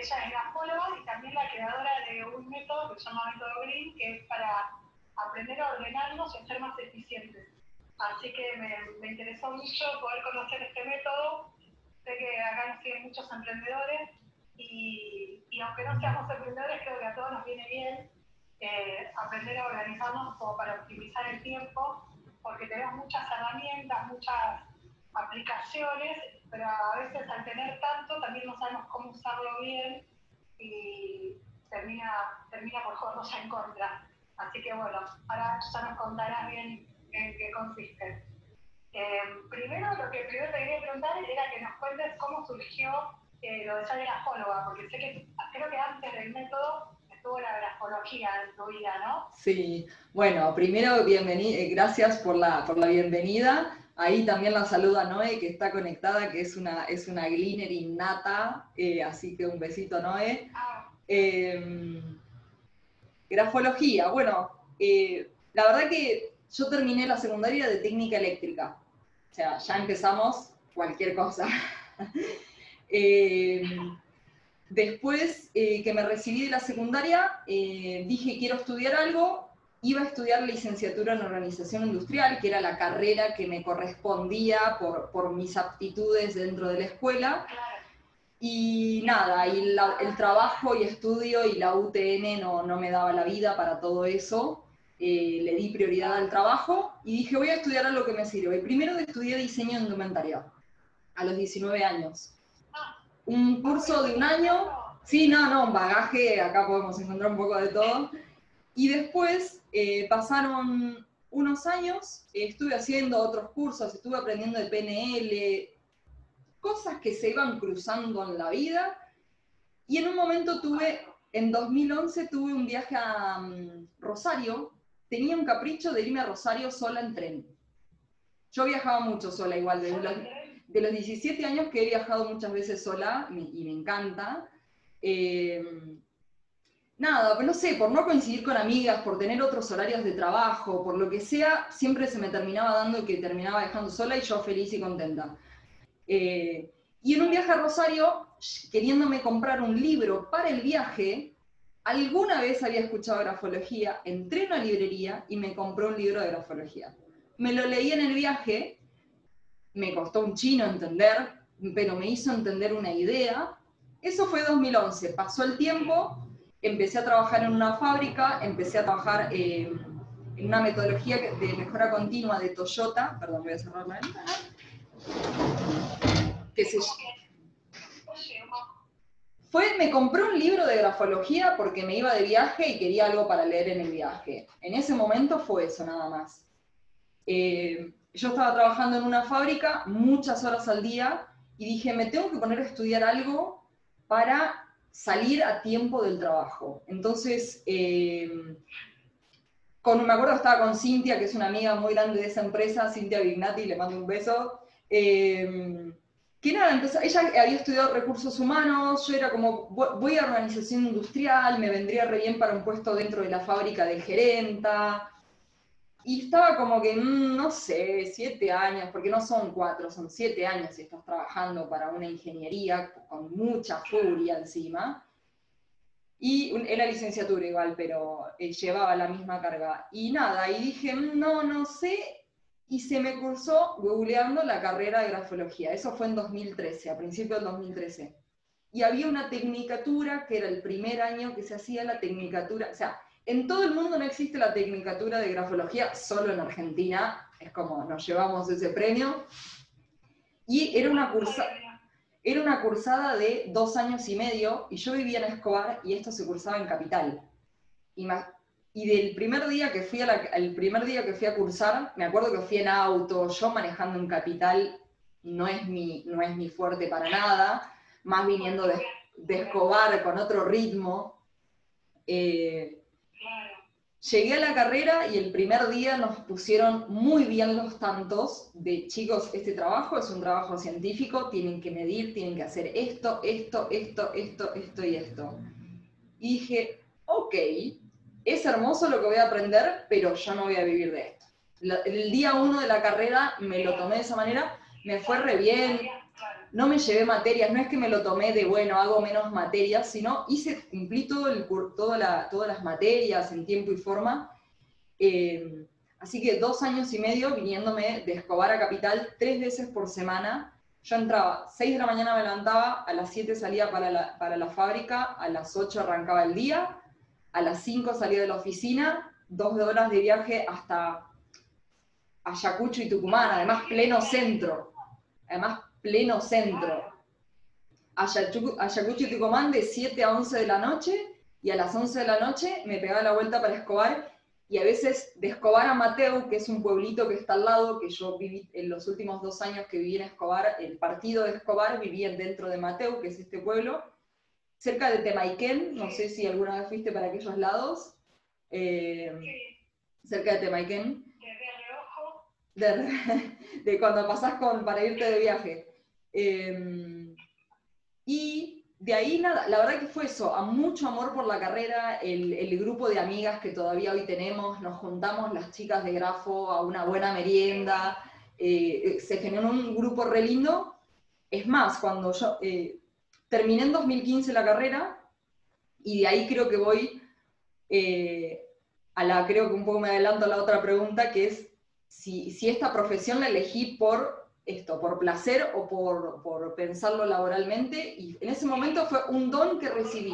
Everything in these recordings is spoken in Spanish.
ella es grafóloga y también la creadora de un método que se llama método Green, que es para aprender a ordenarnos y ser más eficientes. Así que me, me interesó mucho poder conocer este método. Sé que acá nos siguen muchos emprendedores y, y, aunque no seamos emprendedores, creo que a todos nos viene bien eh, aprender a organizarnos como para optimizar el tiempo, porque tenemos muchas herramientas, muchas aplicaciones, pero a veces al tener tanto también no sabemos cómo usarlo bien y termina, termina por jugarnos en contra. Así que bueno, ahora ya nos contarás bien en qué consiste. Eh, primero, lo que primero te quería preguntar era que nos cuentes cómo surgió eh, lo de ser grafóloga, porque sé que creo que antes del método estuvo la grafología en tu vida, ¿no? Sí, bueno, primero, bienvenido, gracias por la, por la bienvenida. Ahí también la saluda Noé, que está conectada, que es una, es una gleaner innata, eh, así que un besito, Noé. Em, grafología, bueno, eh, la verdad que yo terminé la secundaria de técnica eléctrica, o sea, ya empezamos cualquier cosa. Em, después eh, que me recibí de la secundaria, dije quiero estudiar algo iba a estudiar licenciatura en organización industrial, que era la carrera que me correspondía por, por mis aptitudes dentro de la escuela. Y nada, y el trabajo y estudio y la UTN no, no me daba la vida para todo eso. Eh, le di prioridad al trabajo y dije, voy a estudiar a lo que me sirve. Primero estudié diseño en indumentaria, a los 19 años. Un curso de un año, sí, no, no, un bagaje, acá podemos encontrar un poco de todo. Y después eh, pasaron unos años, estuve haciendo otros cursos, estuve aprendiendo de PNL, cosas que se iban cruzando en la vida. Y en un momento tuve, en 2011 tuve un viaje a mm, Rosario, tenía un capricho de irme a Rosario sola en tren. Yo viajaba mucho sola igual, de los, de los 17 años que he viajado muchas veces sola y me encanta. Eh, nada, pues no sé, por no coincidir con amigas, por tener otros horarios de trabajo, por lo que sea, siempre se me terminaba dando que terminaba dejando sola y yo feliz y contenta. Eh, y en un viaje a Rosario, queriéndome comprar un libro para el viaje, alguna vez había escuchado grafología, entré en una librería y me compré un libro de grafología. Me lo leí en el viaje, me costó un chino entender, pero me hizo entender una idea. Eso fue 2011, pasó el tiempo, empecé a trabajar en una fábrica, empecé a trabajar eh, en una metodología de mejora continua de Toyota, perdón, voy a cerrar la ventana, se fue, me compré un libro de grafología porque me iba de viaje y quería algo para leer en el viaje. En ese momento fue eso nada más. Eh, yo estaba trabajando en una fábrica muchas horas al día y dije, me tengo que poner a estudiar algo para salir a tiempo del trabajo. Entonces, eh, con, me acuerdo estaba con Cintia, que es una amiga muy grande de esa empresa, Cintia Vignati, le mando un beso. Eh, que nada, ella había estudiado recursos humanos, yo era como, voy a organización industrial, me vendría re bien para un puesto dentro de la fábrica de gerenta, y estaba como que, mm, no sé, siete años, porque no son cuatro, son siete años y estás trabajando para una ingeniería con mucha furia encima. Y era licenciatura igual, pero eh, llevaba la misma carga. Y nada, y dije, mm, no, no sé, y se me cursó googleando la carrera de grafología. Eso fue en 2013, a principios del 2013. Y había una tecnicatura que era el primer año que se hacía la tecnicatura, o sea, en todo el mundo no existe la tecnicatura de grafología, solo en Argentina, es como nos llevamos ese premio. Y era una, cursada de dos años y medio, y yo vivía en Escobar y esto se cursaba en Capital. Y, y del primer día que fui a primer día que fui a cursar, me acuerdo que fui en auto, yo manejando en Capital no es mi, no es mi fuerte para nada, más viniendo de, de Escobar con otro ritmo. Eh, Llegué a la carrera y el primer día nos pusieron muy bien los tantos de chicos, este trabajo es un trabajo científico, tienen que medir, tienen que hacer esto, esto, esto, esto, esto y esto. Y dije, ok, es hermoso lo que voy a aprender, pero yo no voy a vivir de esto. el día uno de la carrera me lo tomé de esa manera, me fue re bien, no me llevé materias, no es que me lo tomé de, bueno, hago menos materias, sino hice, cumplí todo el, toda la, todas las materias en tiempo y forma. Eh, así que dos años y medio viniéndome de Escobar a Capital tres veces por semana. Yo entraba, 6 de la mañana me levantaba, a las 7 salía para la, para la fábrica, a las 8 arrancaba el día, a las 5 salía de la oficina, dos horas de viaje hasta Ayacucho y Tucumán, además pleno centro. Además pleno centro. Ayacucho y Tucumán de 7 a 11 de la noche y a las 11 de la noche me pegaba la vuelta para Escobar y a veces de Escobar a Mateu, que es un pueblito que está al lado, que yo viví en los últimos dos años que viví en Escobar, el partido de Escobar vivía dentro de Mateu, que es este pueblo, cerca de Temaiken, no sé si alguna vez fuiste para aquellos lados, eh, cerca de Temaiken. De, de cuando pasás con, para irte de viaje. Em, y de ahí nada, la verdad que fue eso, a mucho amor por la carrera, el, grupo de amigas que todavía hoy tenemos, nos juntamos las chicas de grafo a una buena merienda, eh, se generó un grupo re lindo. Es más, cuando yo eh, terminé en 2015 la carrera, y de ahí creo que voy eh, a la, creo que un poco me adelanto a la otra pregunta, que es si, si esta profesión la elegí por esto, por placer o por, por, pensarlo laboralmente, y en ese momento fue un don que recibí.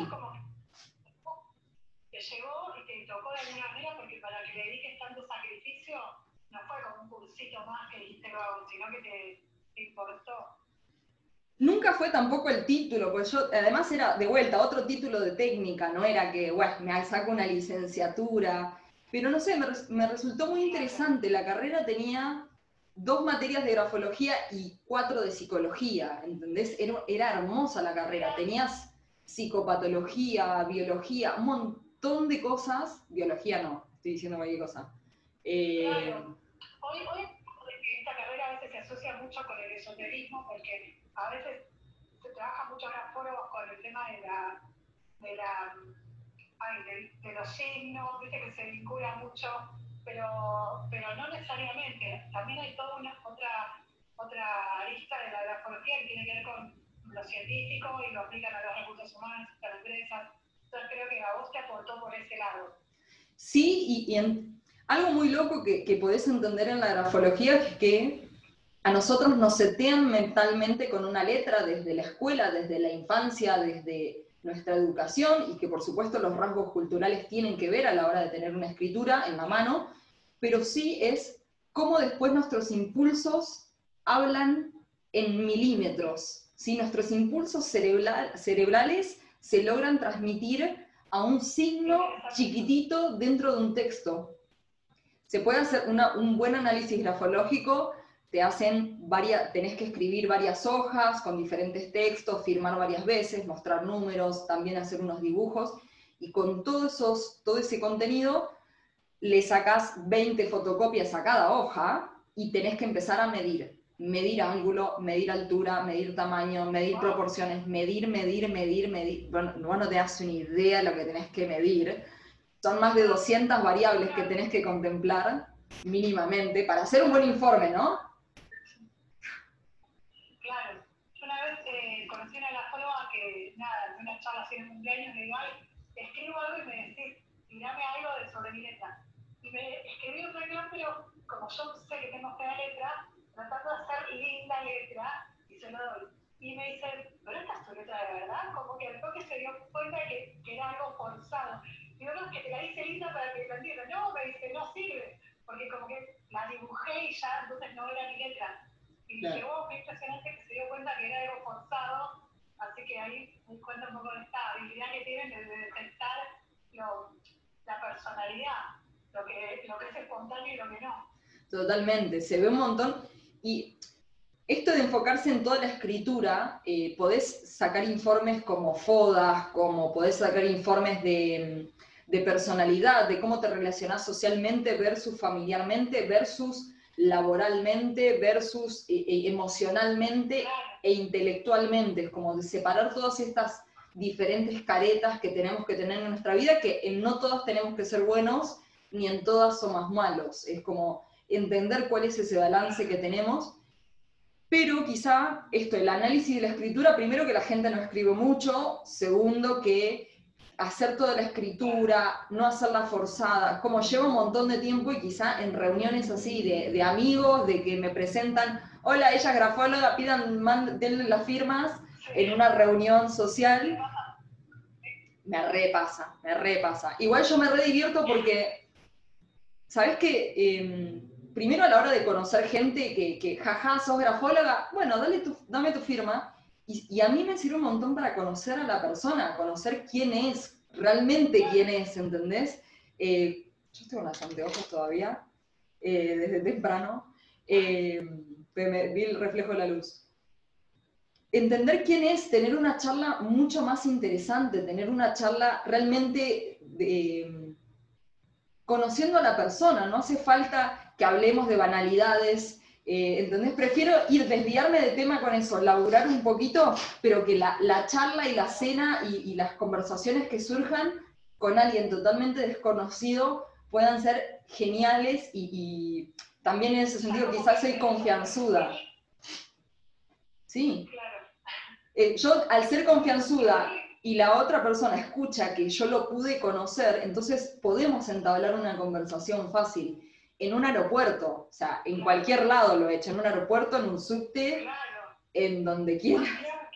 Te llegó y te tocó de alguna manera porque para que le dediques tanto sacrificio, no fue como un cursito más que dijiste lo hago, sino que te, te, importó. Nunca fue tampoco el título, pues yo, además era de vuelta otro título de técnica, no era que, bueno, me saco una licenciatura, pero no sé, me, me resultó muy interesante, la carrera tenía dos materias de grafología y cuatro de psicología, ¿entendés? Era, hermosa la carrera, tenías psicopatología, biología, un montón de cosas, biología no, estoy diciendo cualquier cosa. Eh, claro. Hoy, hoy esta carrera a veces se asocia mucho con el esoterismo porque a veces se trabaja mucho grafólogos con el tema de la, de los signos, viste que se vincula mucho pero, pero no necesariamente. También hay toda una otra, otra arista de la grafología que tiene que ver con lo científico y lo aplican a los recursos humanos, a las empresas. Entonces creo que a vos te aportó por ese lado. Sí, y, y algo muy loco que, que podés entender en la grafología es que a nosotros nos setean mentalmente con una letra desde la escuela, desde la infancia, desde nuestra educación y que por supuesto los rasgos culturales tienen que ver a la hora de tener una escritura en la mano, pero sí es cómo después nuestros impulsos hablan en milímetros. Si nuestros impulsos cerebrales se logran transmitir a un signo chiquitito dentro de un texto. Se puede hacer un buen análisis grafológico, te hacen varias, tenés que escribir varias hojas con diferentes textos, firmar varias veces, mostrar números, también hacer unos dibujos, y con todo, esos, todo ese contenido le sacas 20 fotocopias a cada hoja y tenés que empezar a medir. Medir ángulo, medir altura, medir tamaño, medir proporciones, medir, medir, medir, medir. Bueno, no te das una idea de lo que tenés que medir. Son más de 200 variables que tenés que contemplar mínimamente para hacer un buen informe, ¿no? Claro. Yo una vez eh, conocí a una que, nada, en una charla así de cumpleaños, le digo, escribo algo y me decís, tirame algo de sobre mi letra y me escribió un renglón, pero como yo sé que tengo fea letra, tratando de hacer linda letra, y se lo doy. Y me dice, ¿pero esta es tu letra de verdad? Como que después que se dio cuenta que, que era algo forzado. Digo, no, que te la hice linda para que lo entienda. No, me dice, no sirve, porque como que la dibujé y ya entonces no era mi letra. Y claro. dije, oh, qué impresionante que se dio cuenta que era algo forzado. Así que ahí me cuenta un poco esta habilidad que tienen de detectar la personalidad lo que, lo que es espontáneo y lo que no. Totalmente, se ve un montón. Y esto de enfocarse en toda la escritura, eh, podés sacar informes como FODAS, como podés sacar informes de, de personalidad, de cómo te relacionás socialmente versus familiarmente, versus laboralmente, versus eh, eh, emocionalmente e intelectualmente. Es como separar todas estas diferentes caretas que tenemos que tener en nuestra vida, que en no todas tenemos que ser buenos ni en todas somos malos. Es como entender cuál es ese balance que tenemos. Pero quizá esto, el análisis de la escritura, primero que la gente no escribe mucho, segundo que hacer toda la escritura, no hacerla forzada, como lleva un montón de tiempo y quizá en reuniones así de, amigos, de que me presentan, hola, ella es grafóloga, pidan, denle las firmas en una reunión social, me repasa, me repasa. Igual yo me redivierto porque, ¿sabes qué? Em, primero a la hora de conocer gente que, que jaja, sos grafóloga, bueno, dale tu, dame tu firma, y, a mí me sirve un montón para conocer a la persona, conocer quién es, realmente quién es, ¿entendés? Eh, yo estoy con las anteojos todavía, eh, desde temprano, eh, me, vi el reflejo de la luz. Entender quién es, tener una charla mucho más interesante, tener una charla realmente conociendo a la persona, no hace falta que hablemos de banalidades, eh, ¿Entendés? Prefiero ir desviarme de tema con eso, laburar un poquito, pero que la, charla y la cena y, las conversaciones que surjan con alguien totalmente desconocido puedan ser geniales y, también en ese sentido quizás soy confianzuda. Sí. Eh, yo al ser confianzuda y la otra persona escucha que yo lo pude conocer, entonces podemos entablar una conversación fácil en un aeropuerto, o sea, en cualquier lado lo he hecho, en un aeropuerto, en un subte, en donde quiera. Claro,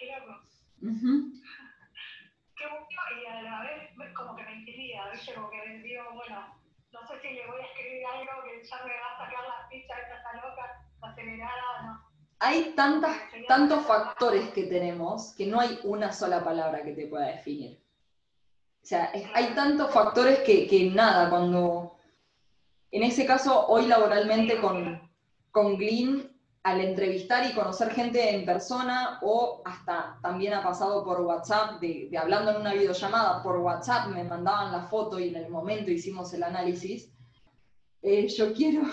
Qué bueno, y a la vez como que me intimida, ¿viste? Como que me digo, bueno, no sé si le voy a escribir algo que ya me va a sacar la ficha, esta está loca, acelerada, no. Hay tantas, tantos factores que tenemos que no hay una sola palabra que te pueda definir. O sea, hay tantos factores que, que nada, cuando en ese caso, hoy laboralmente con, con Glean, al entrevistar y conocer gente en persona o hasta también ha pasado por WhatsApp, de, hablando en una videollamada por WhatsApp, me mandaban la foto y en el momento hicimos el análisis. Eh, yo quiero...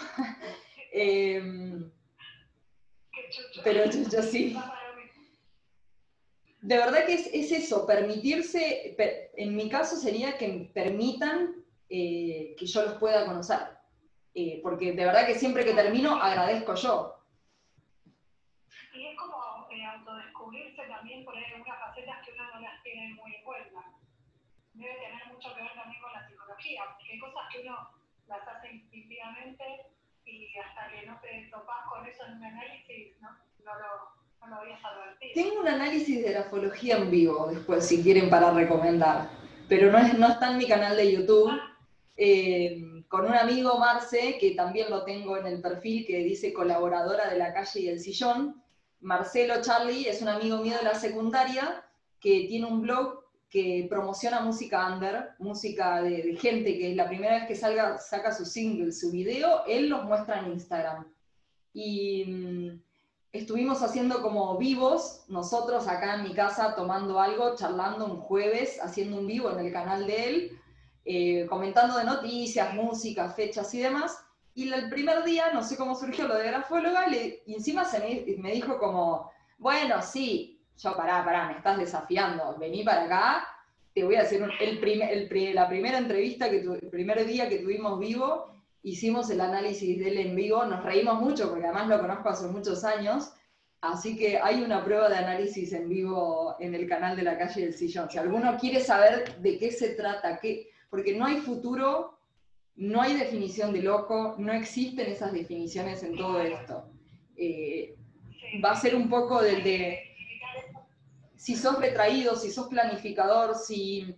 Em, pero yo, sí. De verdad que es, es, eso, permitirse, en mi caso sería que permitan eh, que yo los pueda conocer. Eh, porque de verdad que siempre que termino agradezco yo. Y es como eh, autodescubrirse también por ahí algunas facetas que uno no las tiene muy en cuenta. Debe tener mucho que ver también con la psicología, porque hay cosas que uno las hace instintivamente y hasta que no te topas con eso en un análisis, ¿no? No lo, no lo habías advertido. Tengo un análisis de grafología en vivo después, si quieren, para recomendar, pero no, es, no está en mi canal de YouTube. Ah. Eh, con un amigo, Marce, que también lo tengo en el perfil, que dice colaboradora de la calle y el sillón. Marcelo Charlie es un amigo mío de la secundaria que tiene un blog que promociona música under, música de, gente que es la primera vez que salga, saca su single, su video, él los muestra en Instagram. Y mm, estuvimos haciendo como vivos, nosotros acá en mi casa tomando algo, charlando un jueves, haciendo un vivo en el canal de él eh, comentando de noticias, música, fechas y demás. Y el primer día, no sé cómo surgió lo de grafóloga, y encima se me, dijo como, bueno, sí, yo pará, pará, me estás desafiando, vení para acá, te voy a hacer el el, la primera entrevista, que el primer día que tuvimos vivo, hicimos el análisis de él en vivo, nos reímos mucho porque además lo conozco hace muchos años, así que hay una prueba de análisis en vivo en el canal de la calle del sillón. Si alguno quiere saber de qué se trata, qué, porque no hay futuro, no hay definición de loco, no existen esas definiciones en todo esto. Eh, va a ser un poco del de si sos retraído, si sos planificador, si,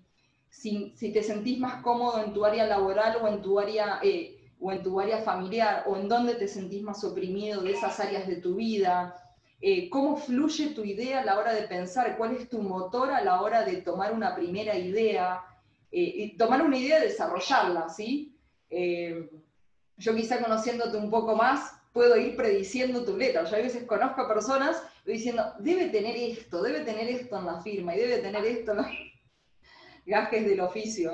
si, te sentís más cómodo en tu área laboral o en tu área, eh, o en tu área familiar, o en dónde te sentís más oprimido de esas áreas de tu vida, eh, cómo fluye tu idea a la hora de pensar, cuál es tu motor a la hora de tomar una primera idea, eh, y tomar una idea y desarrollarla, ¿sí? Eh, yo quizá conociéndote un poco más, puedo ir prediciendo tu letra. Yo a veces conozco a personas diciendo, debe tener esto, debe tener esto en la firma y debe tener esto en los gajes del oficio.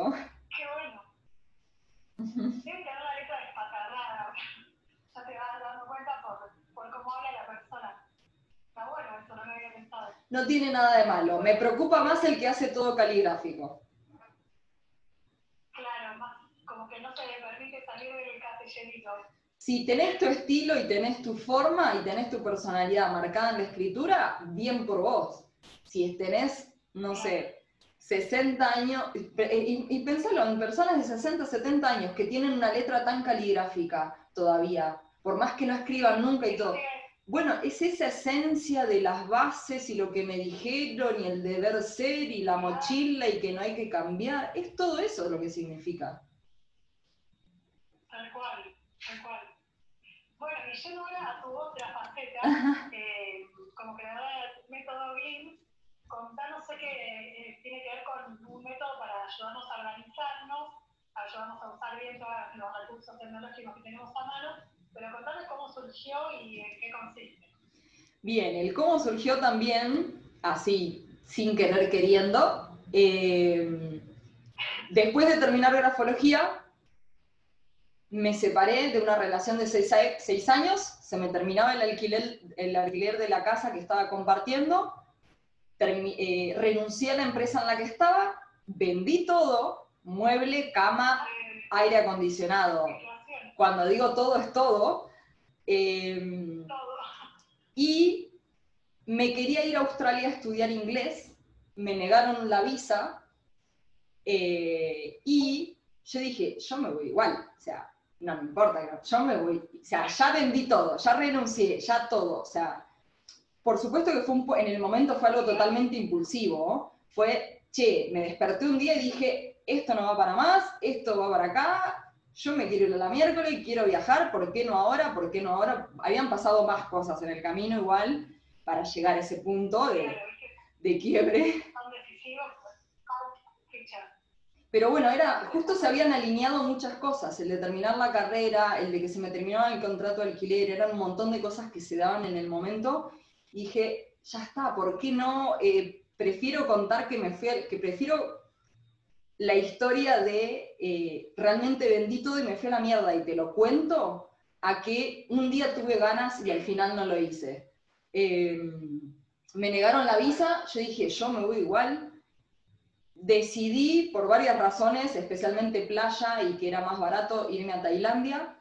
Qué bueno. Debe tener la letra despatarrada. Ya te vas dando cuenta por, por cómo habla la persona. Está bueno, eso no lo había pensado. No tiene nada de malo. Me preocupa más el que hace todo caligráfico. Si tenés tu estilo y tenés tu forma y tenés tu personalidad marcada en la escritura, bien por vos. Si tenés, no sé, 60 años, y, y pensalo en personas de 60, 70 años que tienen una letra tan caligráfica todavía, por más que no escriban nunca y todo. Bueno, es esa esencia de las bases y lo que me dijeron y el deber ser y la mochila y que no hay que cambiar. Es todo eso lo que significa. Tal cual, tal cual. Bueno, y yendo ahora a tu otra faceta, eh, como creadora del método BIM, contanos, sé que eh, tiene que ver con un método para ayudarnos a organizarnos, ayudarnos a usar bien todos los recursos tecnológicos que tenemos a mano pero contame cómo surgió y en qué consiste. Bien, el cómo surgió también, así, sin querer queriendo. Eh, después de terminar grafología, me separé de una relación de seis, años, se me terminaba el alquiler, alquiler de la casa que estaba compartiendo, eh, renuncié a la empresa en la que estaba, vendí todo, mueble, cama, aire acondicionado, cuando digo todo es todo. Em, y me quería ir a Australia a estudiar inglés, me negaron la visa eh, y yo dije, yo me voy igual, o sea, no me importa, yo me voy, o sea, ya vendí todo, ya renuncié, ya todo, o sea, por supuesto que fue un, en el momento fue algo totalmente impulsivo, fue, che, me desperté un día y dije, esto no va para más, esto va para acá, yo me quiero ir a la miércoles, quiero viajar, ¿por qué no ahora? ¿Por qué no ahora? Habían pasado más cosas en el camino igual para llegar a ese punto de, de quiebre. Pero bueno, era, justo se habían alineado muchas cosas, el de terminar la carrera, el de que se me terminaba el contrato de alquiler, eran un montón de cosas que se daban en el momento. Y dije, ya está, ¿por qué no? Eh, prefiero contar que me fui, que prefiero la historia de eh, realmente vendí todo y me fui a la mierda y te lo cuento, a que un día tuve ganas y al final no lo hice. Em, me negaron la visa, yo dije, yo me voy igual. Decidí, por varias razones, especialmente playa y que era más barato, irme a Tailandia.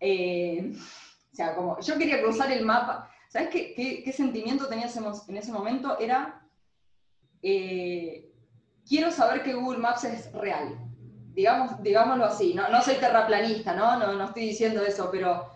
Em, o sea, como yo quería cruzar el mapa. ¿Sabes qué, sentimiento tenía en ese momento? Era eh, quiero saber que Google Maps es real. Digamos, digámoslo así, no, no soy terraplanista, ¿no? ¿no? No estoy diciendo eso, pero,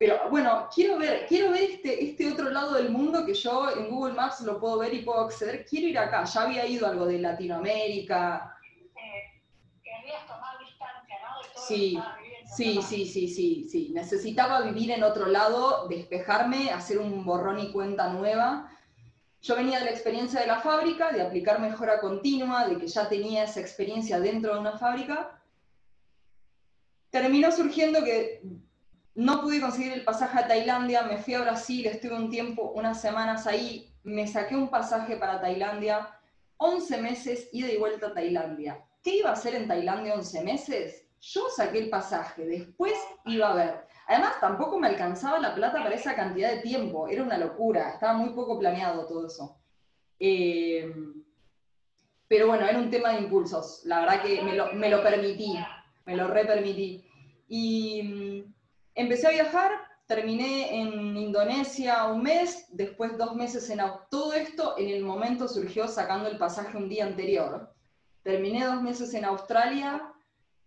pero bueno, quiero ver, quiero ver este, este otro lado del mundo que yo en Google Maps lo puedo ver y puedo acceder. Quiero ir acá, ya había ido algo de Latinoamérica. Eh, querías tomar distancia, ¿no? De todo sí. Sí, sí, sí, sí, sí. Necesitaba vivir en otro lado, despejarme, hacer un borrón y cuenta nueva yo venía de la experiencia de la fábrica, de aplicar mejora continua, de que ya tenía esa experiencia dentro de una fábrica. Terminó surgiendo que no pude conseguir el pasaje a Tailandia, me fui a Brasil, estuve un tiempo, unas semanas ahí, me saqué un pasaje para Tailandia, 11 meses ida y vuelta a Tailandia. ¿Qué iba a hacer en Tailandia 11 meses? Yo saqué el pasaje, después iba a ver Además, tampoco me alcanzaba la plata para esa cantidad de tiempo, era una locura, estaba muy poco planeado todo eso. Eh, pero bueno, era un tema de impulsos, la verdad que me lo, me lo permití, me lo repermití. Y mm, empecé a viajar, terminé en Indonesia un mes, después dos meses en todo esto en el momento surgió sacando el pasaje un día anterior. Terminé dos meses en Australia,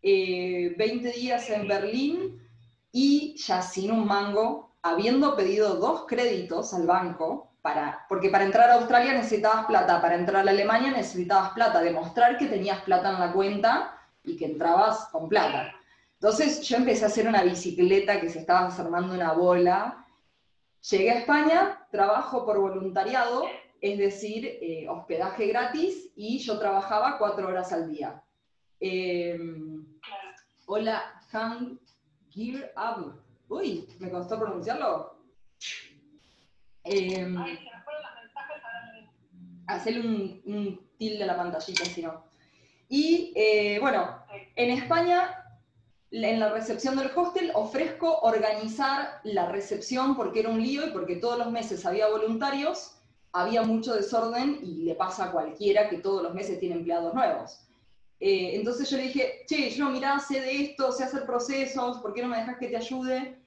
20 eh, días en Berlín y ya sin un mango, habiendo pedido dos créditos al banco, para, porque para entrar a Australia necesitabas plata, para entrar a Alemania necesitabas plata, demostrar que tenías plata en la cuenta y que entrabas con plata. Entonces yo empecé a hacer una bicicleta que se estaba formando una bola. Llegué a España, trabajo por voluntariado, es decir, eh, hospedaje gratis, y yo trabajaba cuatro horas al día. Em, hola, Han Gear Up. Uy, me costó pronunciarlo. Eh, hacerle un, un tilde a la pantallita, si no. Y eh, bueno, en España, en la recepción del hostel, ofrezco organizar la recepción porque era un lío y porque todos los meses había voluntarios, había mucho desorden y le pasa a cualquiera que todos los meses tiene empleados nuevos. Eh, entonces yo le dije, che, yo mirá, sé de esto, sé hacer procesos, ¿por qué no me dejas que te ayude?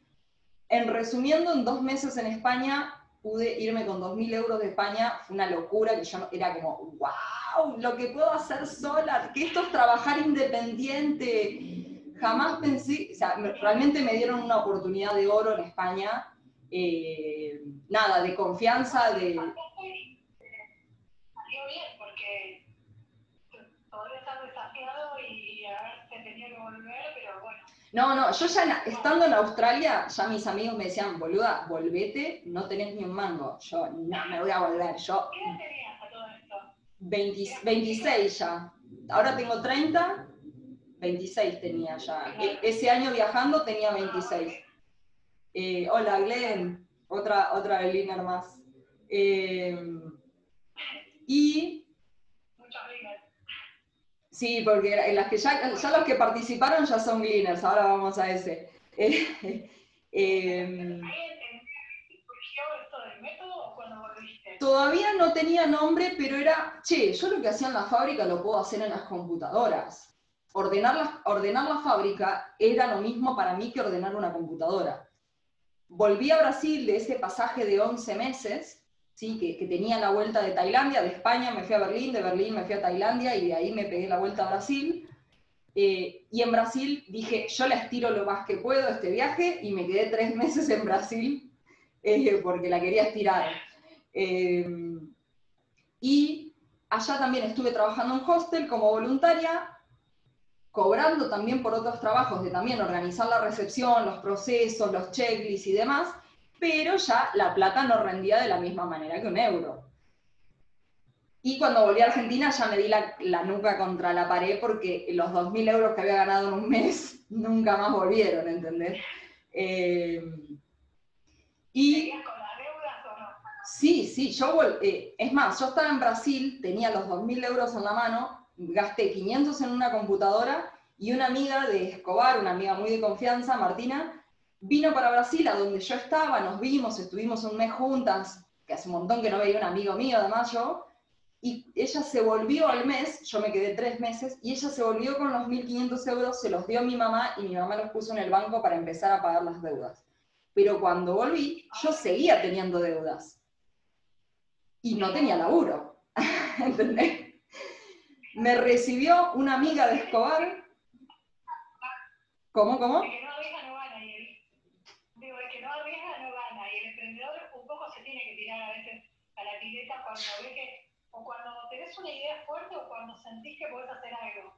En resumiendo, en dos meses en España pude irme con 2.000 euros de España, fue una locura que yo era como, wow, lo que puedo hacer sola, que esto es trabajar independiente. Jamás pensé, o sea, realmente me dieron una oportunidad de oro en España, eh, nada, de confianza, de... bien porque todavía estás desafiado y a ver, te tenía que volver, pero bueno. No, no, yo ya estando en Australia, ya mis amigos me decían, boluda, volvete, no tenés ni un mango. Yo, no, me voy a volver. Yo, ¿Qué edad tenías a todo esto? 20 26 ya. Ahora tengo 30, 26 tenía ya. E- ese año viajando tenía 26. Eh, hola, Glenn. Otra, otra Berliner más. Eh, y. Sí, porque las que ya, los que participaron ya son gleaners, ahora vamos a ese. Eh, em, todavía no tenía nombre, pero era, che, yo lo que hacía en la fábrica lo puedo hacer en las computadoras. Ordenar la, fábrica era lo mismo para mí que ordenar una computadora. Volví a Brasil de ese pasaje de 11 meses, ¿sí? que, que tenía la vuelta de Tailandia, de España me fui a Berlín, de Berlín me fui a Tailandia y de ahí me pegué la vuelta a Brasil. Eh, y en Brasil dije, yo la estiro lo más que puedo este viaje y me quedé tres meses en Brasil eh, porque la quería estirar. Eh, y allá también estuve trabajando en hostel como voluntaria, cobrando también por otros trabajos de también organizar la recepción, los procesos, los checklists y demás, pero ya la plata no rendía de la misma manera que un euro. Y cuando volví a Argentina ya me di la, la nuca contra la pared porque los 2.000 euros que había ganado en un mes nunca más volvieron, ¿entendés? Eh, y ¿Seguías con las deudas o no? sí, sí, yo vol- eh, es más, yo estaba en Brasil, tenía los 2.000 euros en la mano, gasté 500 en una computadora y una amiga de Escobar, una amiga muy de confianza, Martina, vino para Brasil, a donde yo estaba, nos vimos, estuvimos un mes juntas, que hace un montón que no veía un amigo mío, además yo, y ella se volvió al mes, yo me quedé tres meses, y ella se volvió con los 1.500 euros, se los dio a mi mamá y mi mamá los puso en el banco para empezar a pagar las deudas. Pero cuando volví, yo seguía teniendo deudas. Y no tenía laburo. ¿Entendés? Me recibió una amiga de Escobar. ¿Cómo, cómo? El que no arriesga no gana. Y el, digo, el que no arriesga no gana. Y el emprendedor un poco se tiene que tirar a veces a la pileta cuando ve que, o cuando tenés una idea fuerte o cuando sentís que podés hacer algo.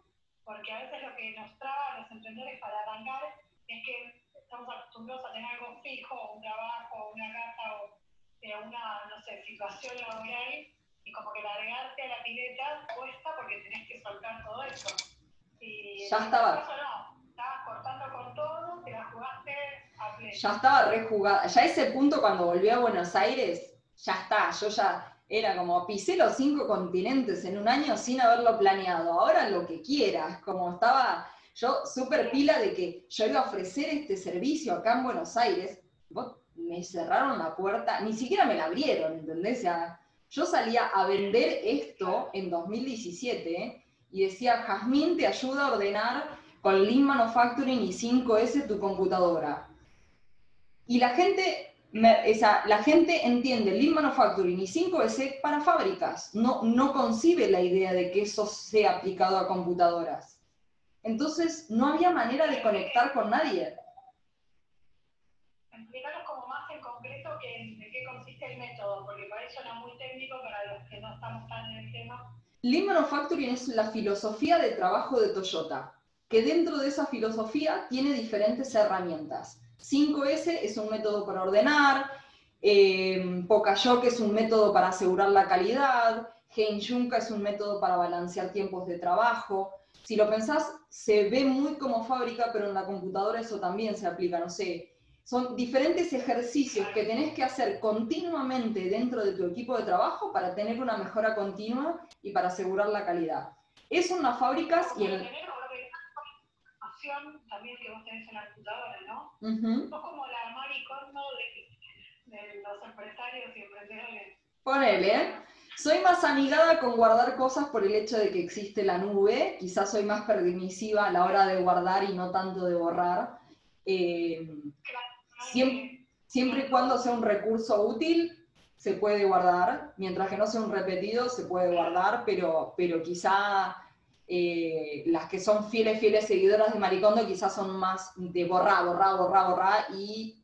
Porque a veces lo que nos traba a los emprendedores para arrancar es que estamos acostumbrados a tener algo fijo, un trabajo, una casa o eh, una, no sé, situación laboral. Y como que largarte a la pileta cuesta porque tenés que soltar todo eso. Y Ya estaba. caso no, estabas cortando con todo, te la jugaste a pleno. Ya estaba rejugada. Ya ese punto cuando volví a Buenos Aires, ya está. Yo ya era como pisé los cinco continentes en un año sin haberlo planeado. Ahora lo que quieras. Como estaba yo súper pila de que yo iba a ofrecer este servicio acá en Buenos Aires. Vos me cerraron la puerta, ni siquiera me la abrieron, ¿entendés? O sea, yo salía a vender esto en 2017 y decía, Jazmín te ayuda a ordenar con Lean Manufacturing y 5S tu computadora. Y la gente, la gente entiende Lean Manufacturing y 5S para fábricas, no, no concibe la idea de que eso sea aplicado a computadoras. Entonces, no había manera de conectar con nadie. Explícanos como más en concreto que, el método, porque suena muy técnico para los que no estamos tan en el tema. Lean Manufacturing es la filosofía de trabajo de Toyota, que dentro de esa filosofía tiene diferentes herramientas. 5S es un método para ordenar, eh, Pokayoke es un método para asegurar la calidad, Genjunka es un método para balancear tiempos de trabajo. Si lo pensás, se ve muy como fábrica, pero en la computadora eso también se aplica, no sé. Son diferentes ejercicios que tenés que hacer continuamente dentro de tu equipo de trabajo para tener una mejora continua y para asegurar la calidad. Eso en las fábricas y en... también que vos tenés en la computadora, ¿no? Ujú. Sos como la Mari Kondo de, de los empresarios y emprendedores. Ponele, ¿eh? soy más amigada con guardar cosas por el hecho de que existe la nube. Quizás soy más permisiva a la hora de guardar y no tanto de borrar. Eh, siempre, siempre y cuando sea un recurso útil, se puede guardar. Mientras que no sea un repetido, se puede guardar, pero, pero quizá eh, las que son fieles, fieles seguidoras de Maricondo quizás son más de borrar, borrar, borrar, borrar y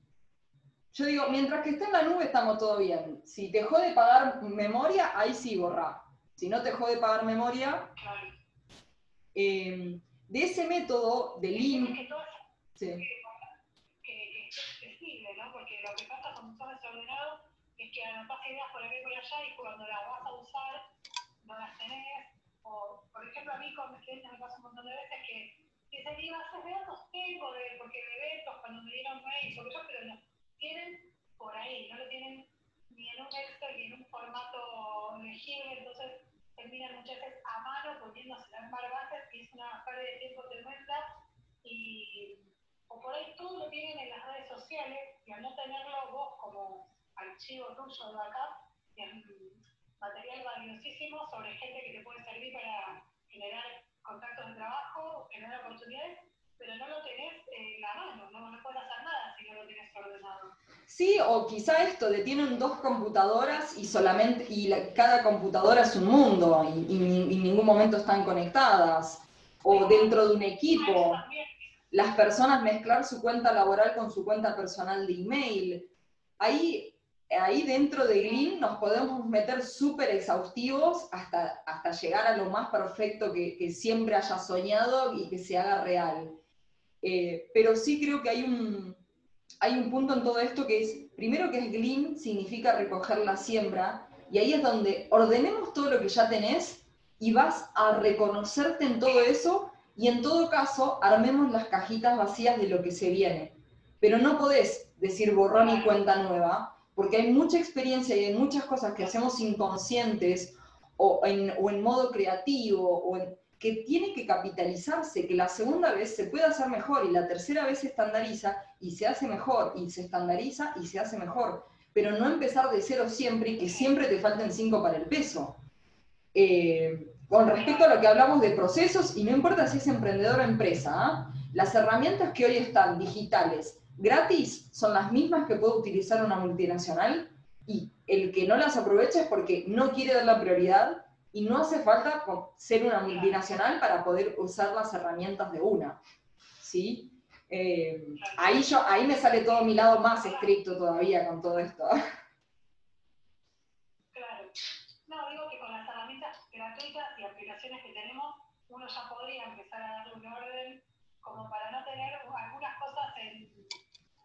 yo digo, mientras que esté en la nube estamos todo bien. Si te jode pagar memoria, ahí sí borra. Si no te jode pagar memoria, eh, de ese método de. Sí. Que, es accesible, ¿no? Porque lo que pasa cuando estás desordenado es que anotas ideas por aquí y por allá y cuando las vas a usar no las tenés. O, por ejemplo, a mí con mis clientes me pasa un montón de veces que, que se diga, hace datos tengo, de, porque de eventos, cuando me dieron mail, sobre yo, pero no tienen por ahí, no lo tienen ni en un Excel ni en un formato legible, entonces terminan muchas veces a mano poniéndose las bases y es una pérdida de tiempo tremenda y o por ahí todo lo tienen en las redes sociales y al no tenerlo vos como archivo tuyo de es material valiosísimo sobre gente que te puede servir para generar contactos de trabajo, generar oportunidades pero no lo tenés en la mano, no, no puedes hacer nada si no lo tienes ordenado. Sí, o quizá esto, de tienen dos computadoras y solamente, y cada computadora es un mundo y, en ningún momento están conectadas. O dentro de un equipo, las personas mezclar su cuenta laboral con su cuenta personal de email. Ahí, ahí dentro de Green nos podemos meter súper exhaustivos hasta, hasta llegar a lo más perfecto que, que siempre haya soñado y que se haga real. Eh, pero sí creo que hay un, hay un punto en todo esto que es, primero que es glean, significa recoger la siembra, y ahí es donde ordenemos todo lo que ya tenés y vas a reconocerte en todo eso, y en todo caso armemos las cajitas vacías de lo que se viene. Pero no podés decir borrón y cuenta nueva, porque hay mucha experiencia y hay muchas cosas que hacemos inconscientes o en, modo creativo o que tiene que capitalizarse, que la segunda vez se puede hacer mejor y la tercera vez se estandariza y se hace mejor y se estandariza y se hace mejor. Pero no empezar de cero siempre y que siempre te falten cinco para el peso. Eh, con respecto a lo que hablamos de procesos, y no importa si es emprendedor o empresa, ¿ah? las herramientas que hoy están digitales gratis son las mismas que puede utilizar una multinacional y el que no las aprovecha es porque no quiere dar la prioridad y no hace falta ser una multinacional para poder usar las herramientas de una. ¿sí? Eh, ahí, yo, ahí me sale todo mi lado más estricto todavía con todo esto. Claro. No, digo que con las herramientas gratuitas y aplicaciones que tenemos, uno ya podría empezar a darle un orden como para no tener algunas cosas en,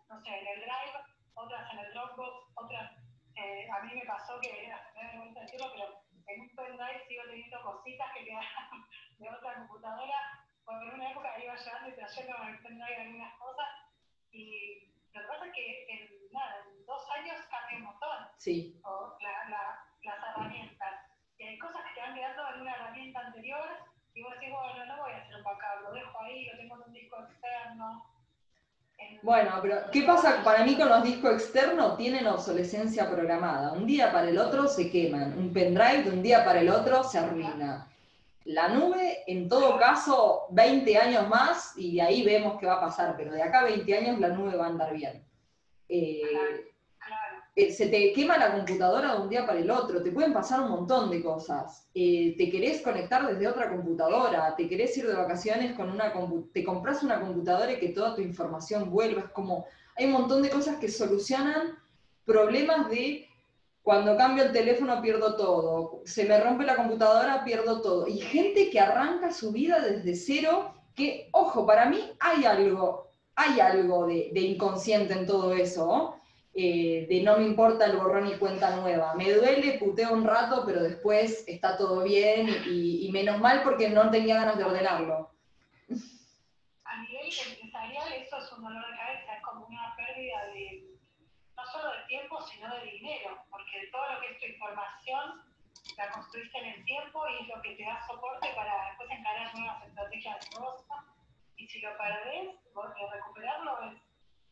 no sé, en el Drive, otras en el Dropbox, otras, eh, a mí me pasó que, me da vergüenza decirlo, pero en un pendrive sigo teniendo cositas que quedaron de otra computadora, porque en una época iba llevando y trayendo con el pendrive algunas cosas, y lo que pasa es que en, nada, en dos años cambia un montón sí. las herramientas. Y hay cosas que te van quedando en una herramienta anterior, y vos decís, bueno, no voy a hacer un backup, lo dejo ahí, lo tengo en un disco externo, bueno, pero ¿qué pasa para mí con los discos externos? Tienen obsolescencia programada. Un día para el otro se queman. Un pendrive de un día para el otro se arruina. La nube, en todo caso, 20 años más y ahí vemos qué va a pasar, pero de acá a 20 años la nube va a andar bien. Eh, se te quema la computadora de un día para el otro, te pueden pasar un montón de cosas. Eh, te querés conectar desde otra computadora, te querés ir de vacaciones con una te compras una computadora y que toda tu información vuelva. Es como, hay un montón de cosas que solucionan problemas de cuando cambio el teléfono pierdo todo, se me rompe la computadora pierdo todo. Y gente que arranca su vida desde cero, que, ojo, para mí hay algo, hay algo de, inconsciente en todo eso. Eh, de no me importa el borrón y cuenta nueva. Me duele, puteo un rato, pero después está todo bien y, menos mal porque no tenía ganas de ordenarlo. A nivel empresarial eso es un dolor de cabeza, es como una pérdida de no solo de tiempo, sino de dinero, porque todo lo que es tu información la construiste en el tiempo y es lo que te da soporte para después encarar nuevas estrategias de negocio. Y si lo perdés, recuperarlo es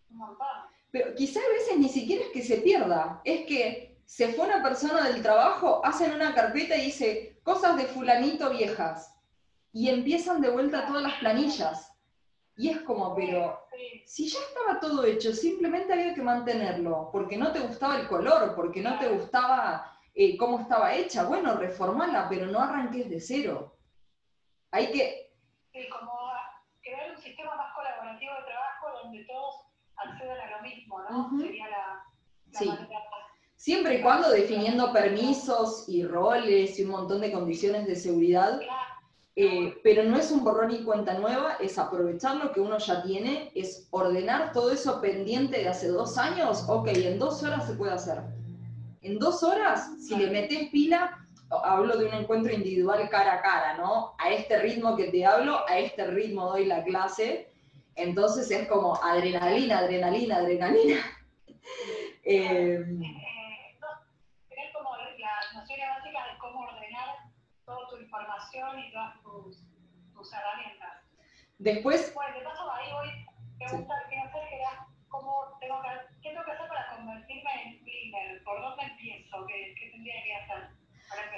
un montón. Pero quizá a veces ni siquiera es que se pierda, es que se fue una persona del trabajo, hacen una carpeta y dice cosas de fulanito viejas. Y empiezan de vuelta todas las planillas. Y es como, pero si ya estaba todo hecho, simplemente había que mantenerlo, porque no te gustaba el color, porque no te gustaba eh, cómo estaba hecha. Bueno, reformala, pero no arranques de cero. Hay que... Sí, como crear un sistema más colaborativo de trabajo donde todos a lo mismo, ¿no? Sería la, sí. Siempre y cuando definiendo permisos y roles y un montón de condiciones de seguridad. Eh, pero no es un borrón y cuenta nueva, es aprovechar lo que uno ya tiene, es ordenar todo eso pendiente de hace dos años, ok, en dos horas se puede hacer. En dos horas, si le metes pila, hablo de un encuentro individual cara a cara, ¿no? A este ritmo que te hablo, a este ritmo doy la clase, entonces es como adrenalina, adrenalina, adrenalina. eh, tener como las nociones básicas de cómo ordenar toda tu información y todas tus, tus herramientas. Después... Bueno, de paso ahí voy, preguntar, sí. quiero hacer que era cómo tengo que, qué tengo que hacer para convertirme en cleaner, por dónde empiezo, qué, qué tendría que hacer.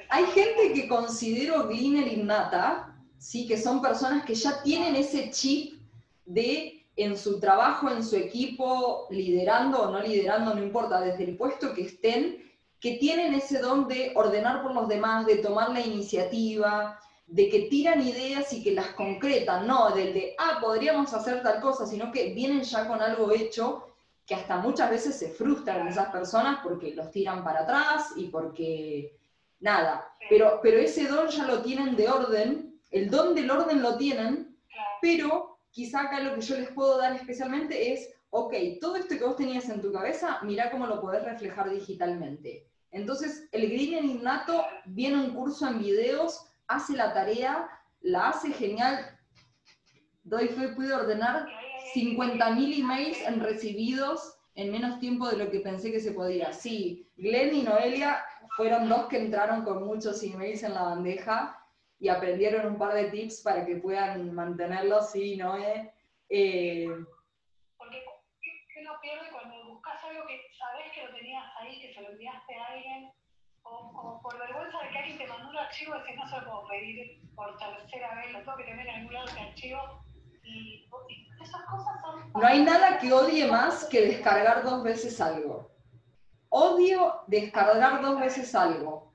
Hay gente que considero cleaner innata, sí, que son personas que ya tienen ese chip de en su trabajo, en su equipo, liderando o no liderando, no importa, desde el puesto que estén, que tienen ese don de ordenar por los demás, de tomar la iniciativa, de que tiran ideas y que las concretan, no del de, ah, podríamos hacer tal cosa, sino que vienen ya con algo hecho, que hasta muchas veces se frustran esas personas porque los tiran para atrás y porque nada. Pero, pero ese don ya lo tienen de orden, el don del orden lo tienen, pero quizá acá lo que yo les puedo dar especialmente es, ok, todo esto que vos tenías en tu cabeza, mira cómo lo podés reflejar digitalmente. Entonces, el Green innato viene un curso en videos, hace la tarea, la hace genial. Doy fe, pude ordenar 50.000 emails en recibidos en menos tiempo de lo que pensé que se podía. Sí, Glenn y Noelia fueron dos que entraron con muchos emails en la bandeja y aprendieron un par de tips para que puedan mantenerlos, sí, Noé. Eh, Porque, ¿qué no pierde cuando buscas algo que sabes que lo tenías ahí, que se lo enviaste a alguien? O, por vergüenza de que alguien te mandó un archivo y que no se lo puedo pedir por tercera vez, lo tengo que tener en algún lado ese archivo. Y, y esas cosas son... No hay nada que odie más que descargar dos veces algo. Odio descargar dos veces algo.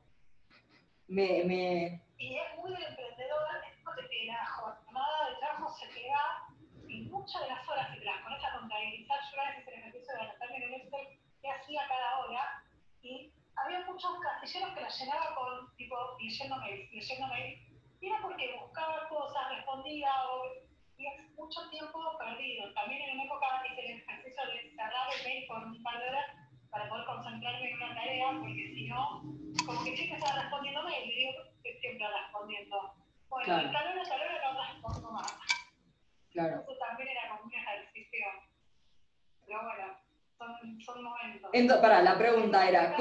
Me, me... Y es muy del emprendedor esto de que la jornada de trabajo se pega y muchas de las horas que te las pones a contabilizar, yo a el ejercicio de anotarme en el Excel que hacía cada hora y había muchos casilleros que la llenaba con tipo leyendo mails, leyendo mails. Y era porque buscaba cosas, respondía o y es mucho tiempo perdido. También en una época hice el ejercicio de cerrar el mail por un par de horas para poder concentrarme en una tarea, porque si no, como que siempre estaba respondiéndome y le digo que siempre respondiendo. Bueno, claro. tal hora, tal hora no respondo más. Claro. Eso también era como un ejercicio. Pero bueno, son, son momentos. Entonces, para, la pregunta era.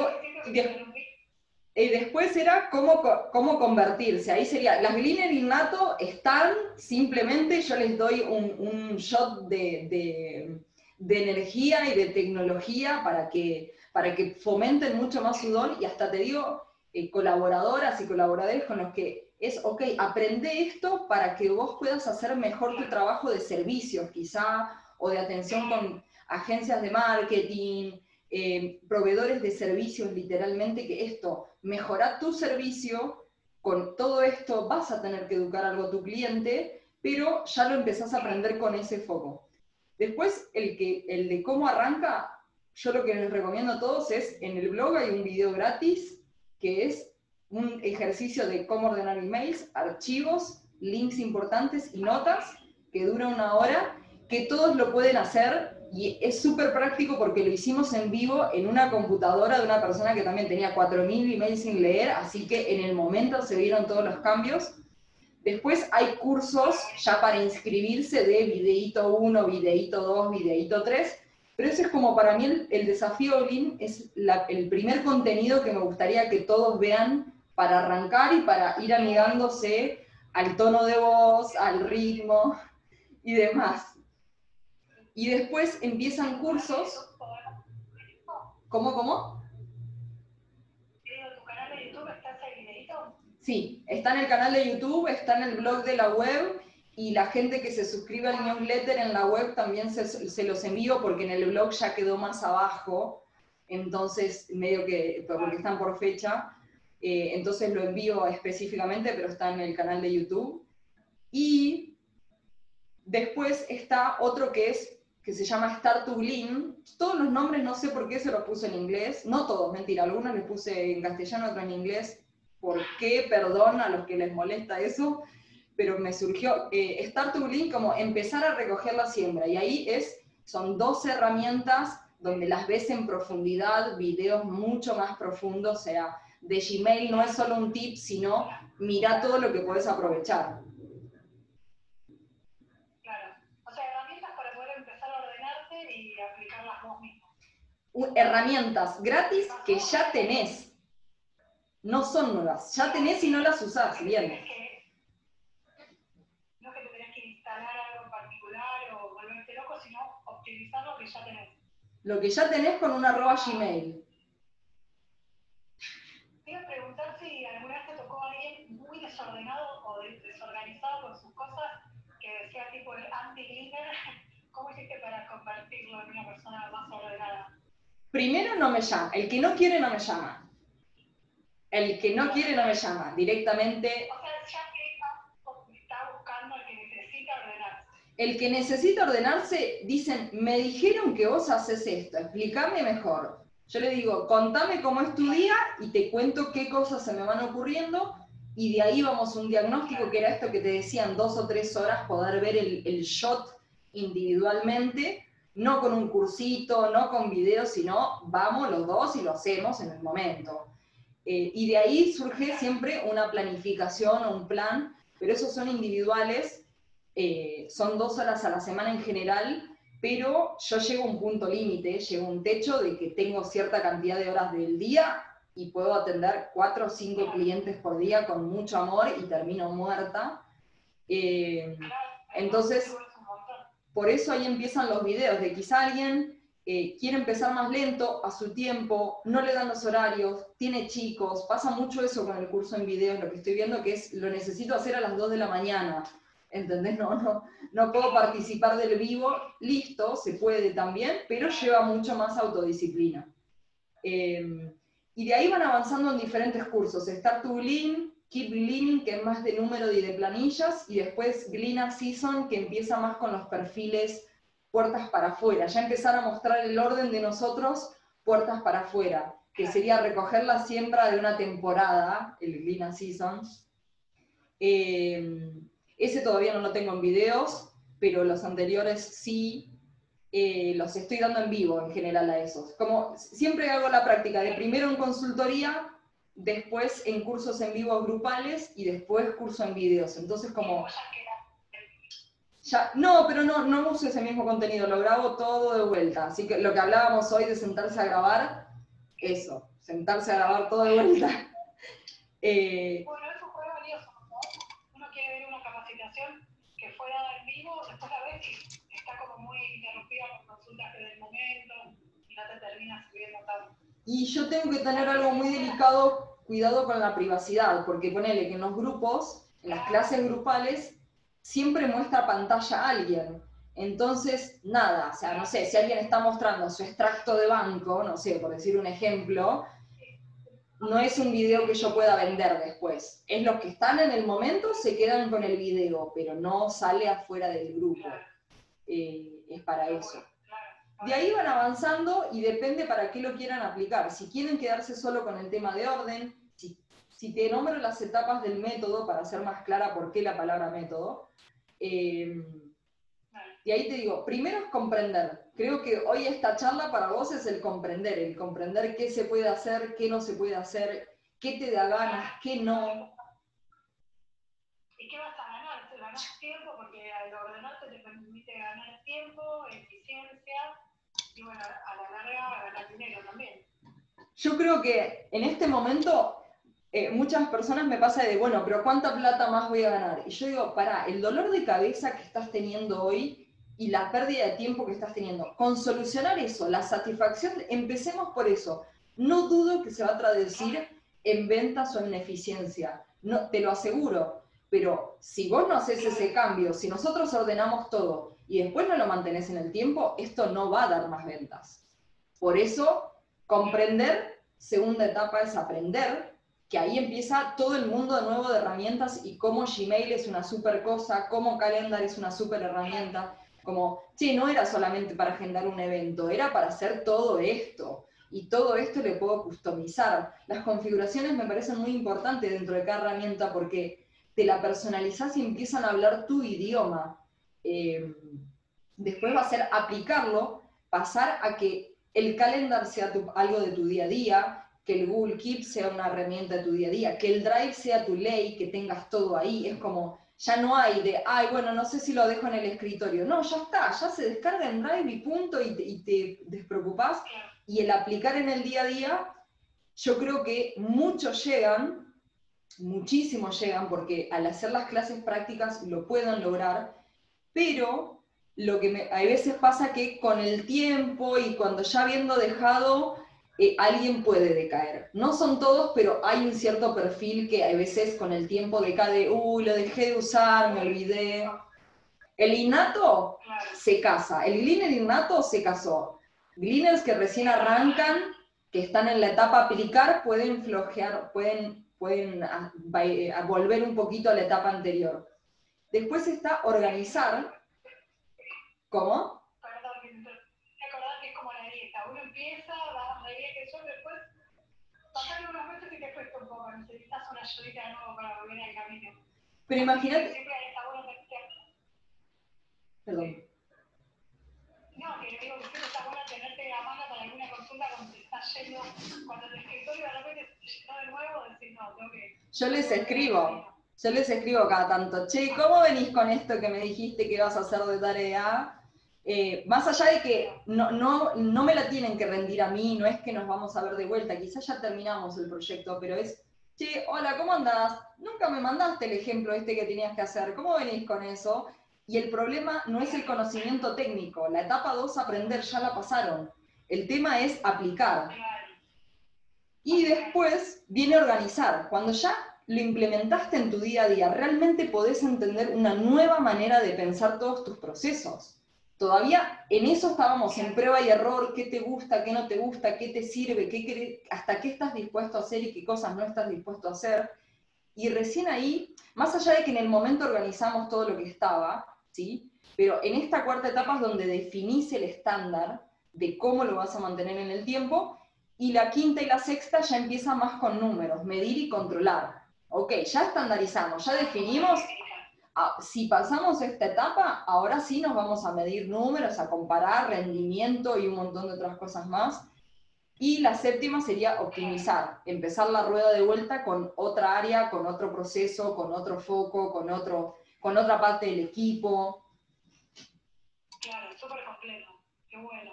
Y después era cómo, cómo convertirse. Ahí sería, las Gleaner innato están, simplemente yo les doy un, un shot de, de de energía y de tecnología para que, para que fomenten mucho más su don y hasta te digo, eh, colaboradoras y colaboradores con los que es, ok, aprende esto para que vos puedas hacer mejor tu trabajo de servicios quizá, o de atención con agencias de marketing, eh, proveedores de servicios literalmente, que esto, mejora tu servicio, con todo esto vas a tener que educar algo a tu cliente, pero ya lo empezás a aprender con ese foco. Después, el, que, el de cómo arranca, yo lo que les recomiendo a todos es, en el blog hay un video gratis que es un ejercicio de cómo ordenar emails, archivos, links importantes y notas, que dura una hora, que todos lo pueden hacer y es súper práctico porque lo hicimos en vivo en una computadora de una persona que también tenía 4.000 emails sin leer, así que en el momento se vieron todos los cambios Después hay cursos ya para inscribirse de videíto 1, videíto 2, videíto 3, pero ese es como para mí el, desafío Lean, es el primer contenido que me gustaría que todos vean para arrancar y para ir amigándose al tono de voz, al ritmo y demás. Y después empiezan cursos. ¿Cómo, cómo? Sí, está en el canal de YouTube, está en el blog de la web y la gente que se suscribe al newsletter en la web también se, los envío porque en el blog ya quedó más abajo, entonces medio que, porque están por fecha, eh, entonces lo envío específicamente, pero está en el canal de YouTube. Y después está otro que es que se llama Start to. Todos los nombres no sé por qué se los puse en inglés, no todos, mentira, algunos les puse en castellano, otros en inglés. ¿Por qué? Perdón a los que les molesta eso pero me surgió eh, Start to como empezar a recoger la siembra. Y ahí es, son dos herramientas donde las ves en profundidad, videos mucho más profundos, o sea, de Gmail no es solo un tip, sino mira todo lo que puedes aprovechar. Claro, o sea, herramientas para poder empezar a ordenarte y aplicarlas vos mismo. Herramientas gratis que ya tenés. No son nuevas, ya tenés y no las usás, bien. lo que ya tenés. Lo que ya tenés con un arroba Gmail. Te iba a preguntar si alguna vez te tocó alguien muy desordenado o desorganizado con sus cosas, que sea tipo el anti-glitter. ¿Cómo hiciste para convertirlo en una persona más ordenada? Primero no me llama. El que no quiere no me llama. El que no quiere no me llama. Directamente. O sea, ya que está buscando el que necesita ordenar el que necesita ordenarse, dicen, me dijeron que vos haces esto, explícame mejor. Yo le digo, contame cómo es tu día y te cuento qué cosas se me van ocurriendo y de ahí vamos a un diagnóstico que era esto que te decían, dos o tres horas poder ver el, shot individualmente, no con un cursito, no con videos, sino vamos los dos y lo hacemos en el momento. Eh, y de ahí surge siempre una planificación o un plan, pero esos son individuales eh, son dos horas a la semana en general, pero yo llego a un punto límite, llego a un techo de que tengo cierta cantidad de horas del día y puedo atender cuatro o cinco clientes por día con mucho amor y termino muerta. Eh, entonces, por eso ahí empiezan los videos, de quizá alguien eh, quiere empezar más lento, a su tiempo, no le dan los horarios, tiene chicos, pasa mucho eso con el curso en videos, lo que estoy viendo que es, lo necesito hacer a las 2 de la mañana, ¿entendés? No, no, no puedo participar del vivo, listo, se puede también, pero lleva mucho más autodisciplina. Em, y de ahí van avanzando en diferentes cursos. Start to Glean, Keep Gleaning, que es más de número y de planillas, y después Glean Season, que empieza más con los perfiles puertas para afuera. Ya empezar a mostrar el orden de nosotros puertas para afuera, que sería recoger la siembra de una temporada, el Glean Season. Eh, ese todavía no lo tengo en videos, pero los anteriores sí eh, los estoy dando en vivo en general a esos. Como siempre hago la práctica de primero en consultoría, después en cursos en vivo grupales y después curso en videos. Entonces como... Ya, no, pero no, no uso ese mismo contenido, lo grabo todo de vuelta. Así que lo que hablábamos hoy de sentarse a grabar, eso, sentarse a grabar todo de vuelta. Eh, que fue dada en vivo, después la ves y está como muy interrumpida por consultas que del momento y no te termina subiendo tanto. Y yo tengo que tener algo muy delicado, cuidado con la privacidad, porque ponele que en los grupos, en las clases grupales, siempre muestra pantalla a alguien. Entonces, nada, o sea, no sé, si alguien está mostrando su extracto de banco, no sé, por decir un ejemplo, no es un video que yo pueda vender después. Es los que están en el momento, se quedan con el video, pero no sale afuera del grupo. Eh, es para eso. De ahí van avanzando y depende para qué lo quieran aplicar. Si quieren quedarse solo con el tema de orden, si, te nombro las etapas del método para hacer más clara por qué la palabra método, eh, y ahí te digo, primero es comprender. Creo que hoy esta charla para vos es el comprender, el comprender qué se puede hacer, qué no se puede hacer, qué te da ganas, qué no. ¿Y qué vas a ganar? Te ganas tiempo porque al ordenarte te permite ganar tiempo, eficiencia y bueno, a la larga ganar dinero también. Yo creo que en este momento eh, muchas personas me pasa de, bueno, pero ¿cuánta plata más voy a ganar? Y yo digo, para, el dolor de cabeza que estás teniendo hoy y la pérdida de tiempo que estás teniendo. Con solucionar eso, la satisfacción, empecemos por eso. No dudo que se va a traducir en ventas o en eficiencia, no, te lo aseguro. Pero si vos no haces ese cambio, si nosotros ordenamos todo y después no lo mantenés en el tiempo, esto no va a dar más ventas. Por eso, comprender, segunda etapa es aprender, que ahí empieza todo el mundo de nuevo de herramientas y cómo Gmail es una super cosa, cómo Calendar es una super herramienta. Como, sí, no era solamente para agendar un evento, era para hacer todo esto. Y todo esto le puedo customizar. Las configuraciones me parecen muy importantes dentro de cada herramienta porque te la personalizás y empiezan a hablar tu idioma. Eh, después va a ser aplicarlo, pasar a que el calendar sea algo de tu día a día, que el Google Keep sea una herramienta de tu día a día, que el Drive sea tu ley, que tengas todo ahí. Es como, ya no hay de, ay, bueno, no sé si lo dejo en el escritorio. No, ya está, ya se descarga en Drive y punto, y te, y despreocupás. Y el aplicar en el día a día, yo creo que muchos llegan, muchísimos llegan, porque al hacer las clases prácticas lo pueden lograr, pero lo que me, hay veces pasa que con el tiempo y cuando ya habiendo dejado eh, alguien puede decaer. No son todos, pero hay un cierto perfil que a veces con el tiempo decae, uy, lo dejé de usar, me olvidé. El innato se casa, el gleaner innato se casó. Gleaners que recién arrancan, que están en la etapa aplicar, pueden flojear, pueden, pueden eh, volver un poquito a la etapa anterior. Después está organizar. ¿Cómo? Necesitas una ayudita de nuevo para volver al camino. Pero imagínate. Siempre está bueno Perdón. No, que digo que siempre está bueno tenerte la mano para alguna consulta cuando te estás yendo, cuando el escritorio de repente se llenó de nuevo, decís, no, tengo que. Yo les escribo. Yo les escribo cada tanto, che, ¿cómo venís con esto que me dijiste que ibas a hacer de tarea? Eh, más allá de que no, no, no, me la tienen que rendir a mí, no es que nos vamos a ver de vuelta, quizás ya terminamos el proyecto, pero es che, hola, ¿cómo andás? Nunca me mandaste el ejemplo este que tenías que hacer, ¿cómo venís con eso? Y el problema no es el conocimiento técnico, la etapa 2, aprender, ya la pasaron. El tema es aplicar. Y después viene organizar. Cuando ya lo implementaste en tu día a día, realmente podés entender una nueva manera de pensar todos tus procesos todavía en eso estábamos en prueba y error, qué te gusta, qué no te gusta, qué te sirve, qué, hasta qué estás dispuesto a hacer y qué cosas no estás dispuesto a hacer. Y recién ahí, más allá de que en el momento organizamos todo lo que estaba, ¿sí? pero en esta cuarta etapa es donde definís el estándar de cómo lo vas a mantener en el tiempo, y la quinta y la sexta ya empiezan más con números, medir y controlar. Ok, ya estandarizamos, ya definimos si pasamos esta etapa, ahora sí nos vamos a medir números, a comparar rendimiento y un montón de otras cosas más. Y la séptima sería optimizar, empezar la rueda de vuelta con otra área, con otro proceso, con otro foco, con, otro, con otra parte del equipo. Claro, súper completo, qué bueno.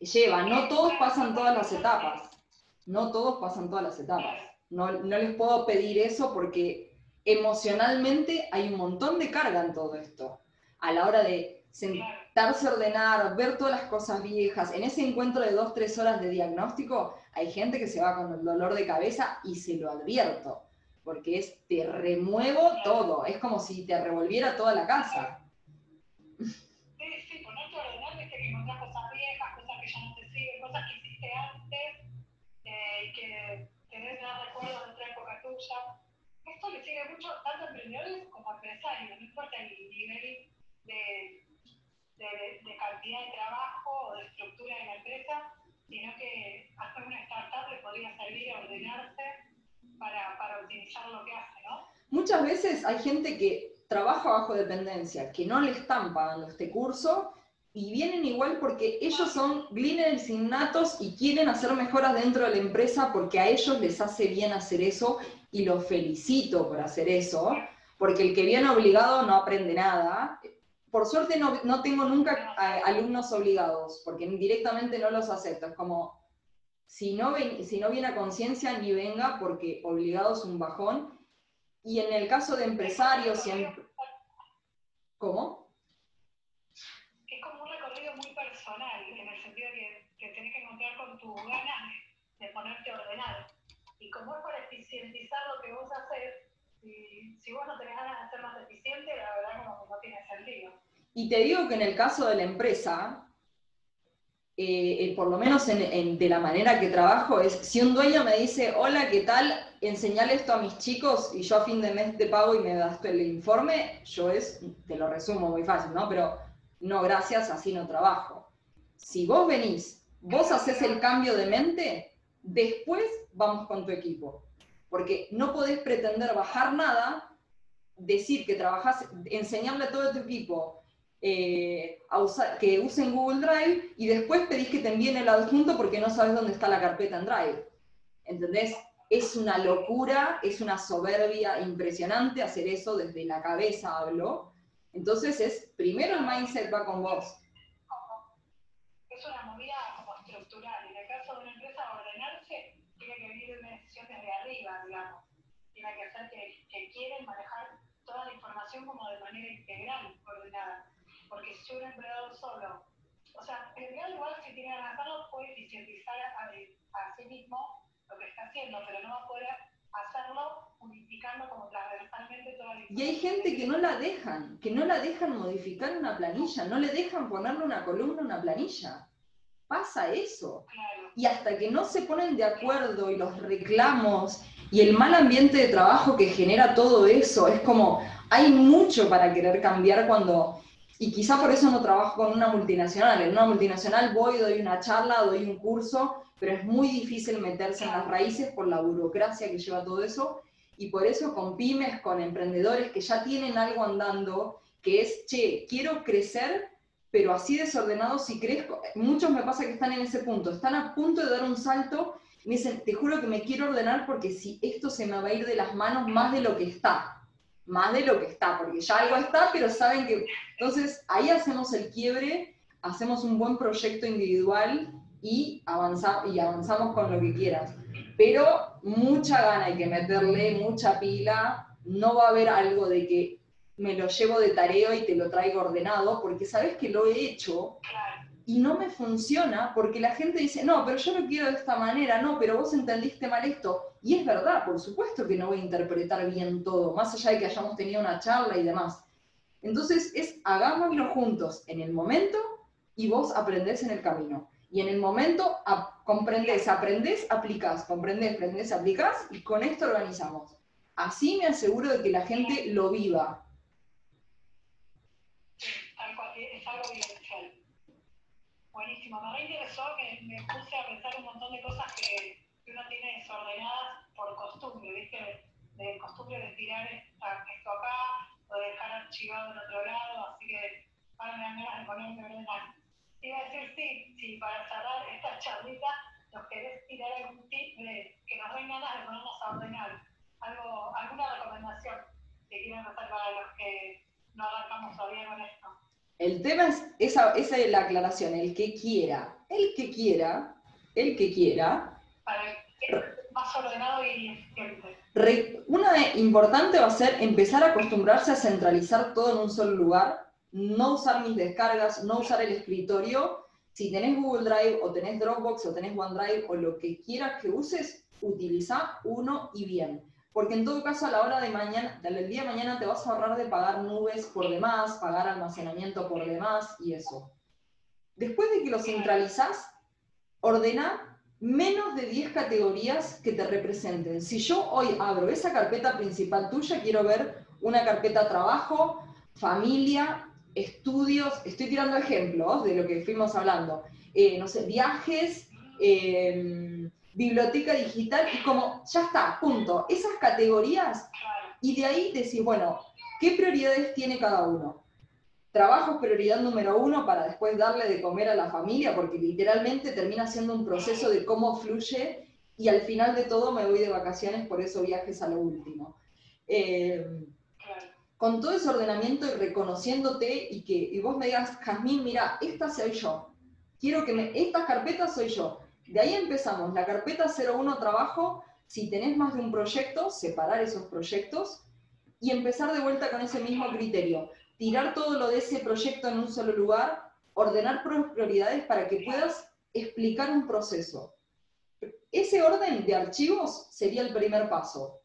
Lleva, no todos pasan todas las etapas, no todos pasan todas las etapas. No, no les puedo pedir eso porque emocionalmente hay un montón de carga en todo esto. A la hora de sentarse a ordenar, ver todas las cosas viejas, en ese encuentro de dos, tres horas de diagnóstico, hay gente que se va con el dolor de cabeza y se lo advierto, porque es, te remuevo todo, es como si te revolviera toda la casa. Sí, sí, ponerte a ordenar, viste que encontrás cosas viejas, cosas que ya no te siguen, cosas que hiciste antes, eh, que tenés dar recuerdos de otra época tuya mucho tanto emprendedores como empresarios, no importa el nivel de, de, cantidad de trabajo o de estructura de la empresa, sino que hasta una startup le podría servir a ordenarse para, para optimizar lo que hace, ¿no? Muchas veces hay gente que trabaja bajo dependencia, que no le están pagando este curso y vienen igual porque ellos son gleaners innatos y quieren hacer mejoras dentro de la empresa porque a ellos les hace bien hacer eso y los felicito por hacer eso, porque el que viene obligado no aprende nada. Por suerte no, no tengo nunca alumnos obligados, porque directamente no los acepto. Es como, si no, ven, si no viene a conciencia, ni venga, porque obligado es un bajón. Y en el caso de empresarios, siempre... ¿Cómo? Es como un recorrido muy personal, en el sentido que te tenés que tu ganas de ponerte ordenado. Y como es para eficientizar lo que vos haces, Y si vos no tenés ganas de ser más eficiente, la verdad como que no tiene sentido. Y te digo que en el caso de la empresa, eh, eh, por lo menos de la manera que trabajo, es si un dueño me dice, hola, ¿qué tal? Enseñale esto a mis chicos y yo a fin de mes te pago y me das el informe, yo es, te lo resumo muy fácil, ¿no? Pero no, gracias, así no trabajo. Si vos venís, vos haces el cambio de mente, después vamos con tu equipo. Porque no podés pretender bajar nada, decir que trabajás, enseñarle a todo tu equipo eh, que usen Google Drive y después pedís que te envíen el adjunto porque no sabes dónde está la carpeta en Drive. ¿Entendés? Es una locura, es una soberbia impresionante hacer eso desde la cabeza, hablo. Entonces es, primero el mindset va con vos. Es una movida como estructural. En el caso de una empresa, ordenarse tiene que venir de una decisión desde arriba, digamos. Tiene que ser que, que quieren manejar toda la información como de manera integral, ordenada porque si un empleado solo, o sea, el empleado igual si tiene ganas puede eficientizar a, sí mismo lo que está haciendo, pero no va a poder hacerlo unificando como transversalmente toda la Y hay gente que no la dejan, que no la dejan modificar una planilla, no le dejan ponerle una columna a una planilla. Pasa eso. Y hasta que no se ponen de acuerdo y los reclamos y el mal ambiente de trabajo que genera todo eso, es como, hay mucho para querer cambiar cuando y quizá por eso no trabajo con una multinacional. En una multinacional voy, doy una charla, doy un curso, pero es muy difícil meterse en las raíces por la burocracia que lleva todo eso. Y por eso con pymes, con emprendedores que ya tienen algo andando, que es, che, quiero crecer, pero así desordenado si crezco. Muchos me pasa que están en ese punto, están a punto de dar un salto me dicen, te juro que me quiero ordenar porque si esto se me va a ir de las manos más de lo que está más de lo que está, porque ya algo está, pero saben que... Entonces ahí hacemos el quiebre, hacemos un buen proyecto individual y, avanza, y avanzamos con lo que quieras. Pero mucha gana hay que meterle, mucha pila, no va a haber algo de que me lo llevo de tareo y te lo traigo ordenado, porque sabes que lo he hecho y no me funciona porque la gente dice, no, pero yo lo quiero de esta manera, no, pero vos entendiste mal esto. Y es verdad, por supuesto que no voy a interpretar bien todo, más allá de que hayamos tenido una charla y demás. Entonces es hagámoslo juntos en el momento y vos aprendés en el camino. Y en el momento comprendés, aprendés, aplicás, comprendés, aprendés, aplicás y con esto organizamos. Así me aseguro de que la gente lo viva. Es algo Buenísimo, me interesó que me puse a pensar un montón de cosas que, uno tiene desordenadas por costumbre, ¿viste? De costumbre de tirar esto acá o de dejar archivado en otro lado, así que ahora me dan de ponerme a ordenar. Iba a decir, sí, sí, para cerrar esta charlita, nos querés tirar algún tip de que nos den ganas de ponernos a ordenar. Algo, alguna recomendación que quieran hacer para los que no arrancamos todavía con esto. El tema es, esa, esa es la aclaración, el que quiera, el que quiera, el que quiera. Para más ordenado y Una importante va a ser empezar a acostumbrarse a centralizar todo en un solo lugar, no usar mis descargas, no usar el escritorio. Si tenés Google Drive o tenés Dropbox o tenés OneDrive o lo que quieras que uses, utiliza uno y bien porque en todo caso a la hora de mañana, del día de mañana te vas a ahorrar de pagar nubes por demás, pagar almacenamiento por demás y eso. Después de que lo centralizas, ordena menos de 10 categorías que te representen. Si yo hoy abro esa carpeta principal tuya, quiero ver una carpeta trabajo, familia, estudios, estoy tirando ejemplos de lo que fuimos hablando, eh, no sé, viajes, eh, biblioteca digital y como, ya está, punto. Esas categorías y de ahí decir, bueno, ¿qué prioridades tiene cada uno? Trabajo es prioridad número uno para después darle de comer a la familia, porque literalmente termina siendo un proceso de cómo fluye y al final de todo me voy de vacaciones, por eso viajes a lo último. Eh, con todo ese ordenamiento y reconociéndote y que y vos me digas, Jazmín, mira, esta soy yo. Quiero que me, estas carpetas soy yo de ahí empezamos, la carpeta 01 trabajo, si tenés más de un proyecto, separar esos proyectos y empezar de vuelta con ese mismo criterio. Tirar todo lo de ese proyecto en un solo lugar, ordenar prioridades para que puedas explicar un proceso. Ese orden de archivos sería el primer paso.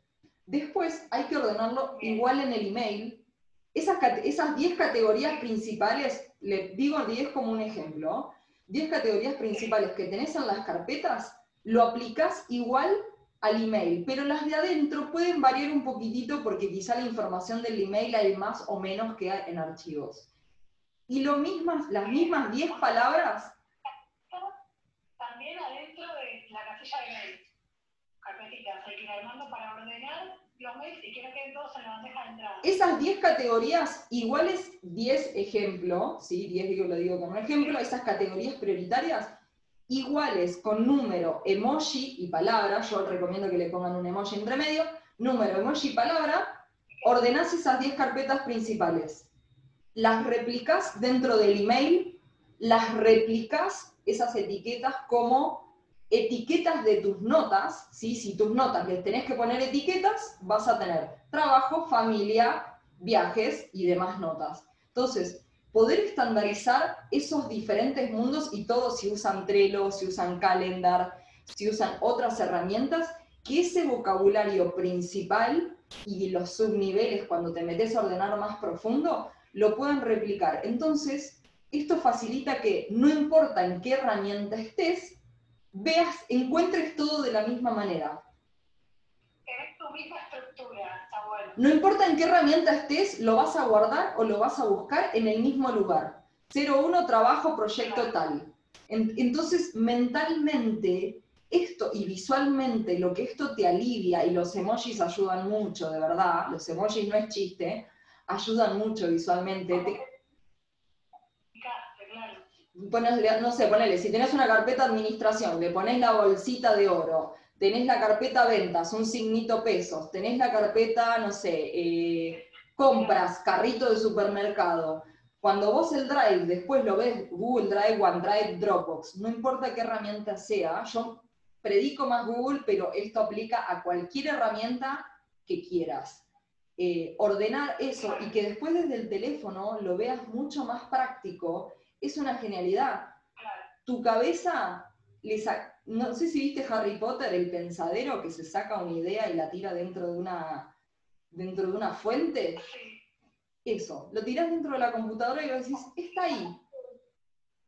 Después hay que ordenarlo igual en el email. Esas, esas 10 categorías principales, le digo 10 como un ejemplo, 10 categorías principales que tenés en las carpetas, lo aplicás igual al email, pero las de adentro pueden variar un poquitito porque quizá la información del email hay más o menos que en archivos. Y lo mismas, las mismas 10 palabras. También adentro de la casilla de mail, carpetitas, hay que ir armando para ordenar Esas 10 categorías, iguales 10 ejemplos, ¿sí? 10 digo, lo digo como ejemplo, esas categorías prioritarias, iguales con número, emoji y palabra, yo recomiendo que le pongan un emoji entre medio, número, emoji y palabra, ordenás esas 10 carpetas principales. Las replicas dentro del email, las replicas esas etiquetas como etiquetas de tus notas, ¿sí? si tus notas les tenés que poner etiquetas, vas a tener trabajo, familia, viajes y demás notas. Entonces, poder estandarizar esos diferentes mundos y todos si usan Trello, si usan Calendar, si usan otras herramientas, que ese vocabulario principal y los subniveles cuando te metes a ordenar más profundo, lo puedan replicar. Entonces, esto facilita que no importa en qué herramienta estés, veas, encuentres todo de la misma manera. tu misma estructura, está bueno. No importa en qué herramienta estés, lo vas a guardar o lo vas a buscar en el mismo lugar. 01, trabajo, proyecto tal. Entonces, mentalmente, esto y visualmente, lo que esto te alivia, y los emojis ayudan mucho, de verdad, los emojis no es chiste, ayudan mucho visualmente no sé, ponele, si tenés una carpeta administración, le ponés la bolsita de oro, tenés la carpeta ventas, un signito pesos, tenés la carpeta, no sé, eh, compras, carrito de supermercado. Cuando vos el Drive después lo ves, Google Drive, OneDrive, Dropbox, no importa qué herramienta sea, yo predico más Google, pero esto aplica a cualquier herramienta que quieras. Eh, ordenar eso y que después desde el teléfono lo veas mucho más práctico es una genialidad. Tu cabeza, no sé si viste Harry Potter, el pensadero que se saca una idea y la tira dentro de una, dentro de una fuente. Eso, lo tiras dentro de la computadora y decís, está ahí.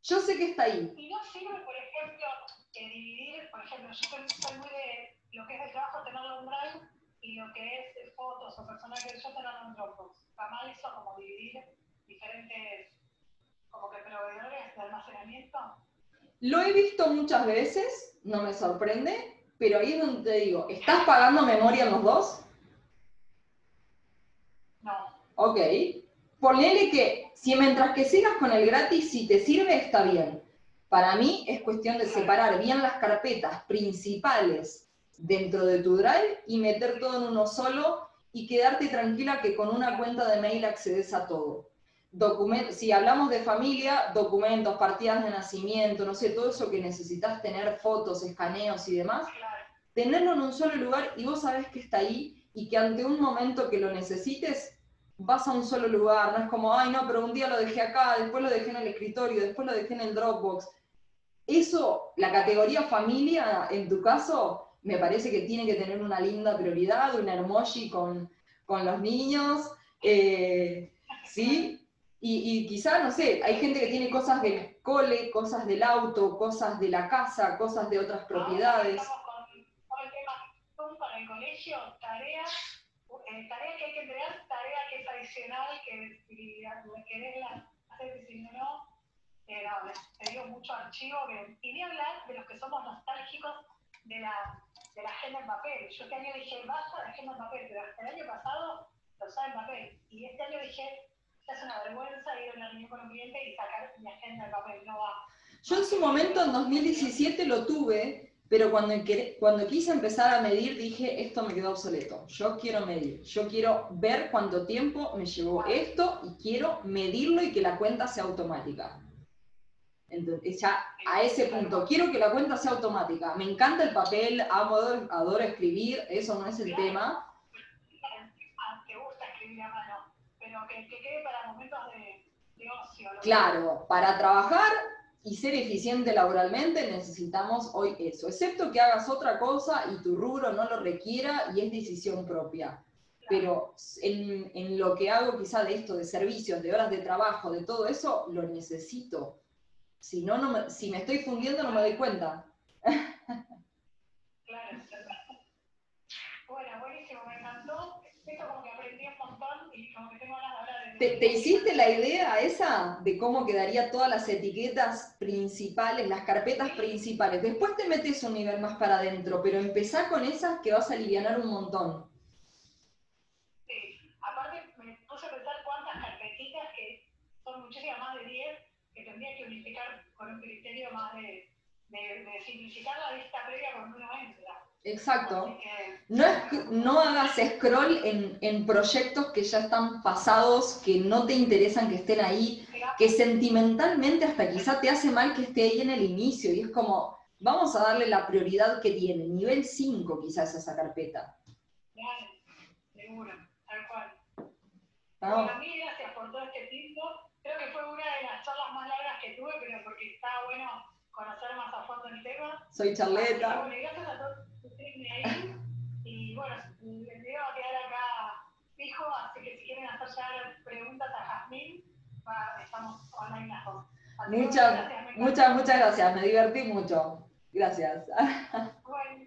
Yo sé que está ahí. Y no sirve, por ejemplo, dividir, por ejemplo, yo soy muy de lo que es el trabajo, tenerlo en Drive, y lo que es fotos o personajes, yo tenerlo en Dropbox. Jamás eso como dividir diferentes como que proveedores de almacenamiento? Lo he visto muchas veces, no me sorprende, pero ahí es donde te digo, ¿estás pagando memoria en los dos? No. Ok. Ponele que si mientras que sigas con el gratis, si te sirve, está bien. Para mí es cuestión de separar bien las carpetas principales dentro de tu Drive y meter todo en uno solo y quedarte tranquila que con una cuenta de mail accedes a todo si hablamos de familia, documentos, partidas de nacimiento, no sé, todo eso que necesitas tener, fotos, escaneos y demás, tenerlo en un solo lugar y vos sabés que está ahí y que ante un momento que lo necesites, vas a un solo lugar, no es como, ay no, pero un día lo dejé acá, después lo dejé en el escritorio, después lo dejé en el Dropbox. Eso, la categoría familia, en tu caso, me parece que tiene que tener una linda prioridad, un emoji con, con los niños, eh, ¿sí? Y, quizá, no sé, hay gente que tiene cosas del cole, cosas del auto, cosas de la casa, cosas de otras propiedades. Con, el tema para el colegio, tarea, eh, tarea que hay que entregar, tarea que es adicional, que si querés hacer, si no, eh, no, te digo mucho archivo, y ni hablar de los que somos nostálgicos de la, de la agenda en papel. Yo este año dije, basta de agenda en papel, pero el año pasado lo usaba en papel. Y este año dije, es una vergüenza ir a una reunión con un cliente y sacar mi agenda de papel, no va. Yo en su momento, en 2017, lo tuve, pero cuando, cuando quise empezar a medir, dije, esto me quedó obsoleto. Yo quiero medir, yo quiero ver cuánto tiempo me llevó esto y quiero medirlo y que la cuenta sea automática. Entonces, ya a ese punto, quiero que la cuenta sea automática. Me encanta el papel, amo, adoro escribir, eso no es el tema. Te gusta escribir a mano que, quede para momentos de, ocio. Claro, para trabajar y ser eficiente laboralmente, necesitamos hoy eso, excepto que hagas otra cosa y tu rubro no lo requiera y es decisión propia. Pero en, en lo que hago quizá de esto, de servicios, de horas de trabajo, de todo eso, lo necesito. Si no, no me, si me estoy fundiendo no me doy cuenta. Claro, Bueno, buenísimo, me encantó. Esto como que aprendí un montón y como que tengo ganas de ¿Te, ¿Te, hiciste la idea esa de cómo quedaría todas las etiquetas principales, las carpetas principales? Después te metes un nivel más para adentro, pero empezá con esas que vas a aliviar un montón. Sí, aparte me puse a pensar cuántas carpetitas, que son muchísimas más de 10, que tendría que unificar con un criterio más de, de, de simplificar la vista previa con uno entra. Exacto. No, no hagas scroll en, en, proyectos que ya están pasados, que no te interesan que estén ahí, que sentimentalmente hasta quizá te hace mal que esté ahí en el inicio. Y es como, vamos a darle la prioridad que tiene. Nivel 5 quizás esa carpeta. Claro, seguro, tal cual. No. Bueno, mí gracias por todo este tiempo. Creo que fue una de las charlas más largas que tuve, pero porque estaba bueno conocer más a fondo el tema. Soy charleta. Bueno, gracias a todos ahí. Y bueno, el video va a quedar acá fijo, así que si quieren hacer ya preguntas a Jazmín, estamos online las dos. Muchas, gracias, muchas, muchas gracias, me divertí mucho. Gracias. Bueno,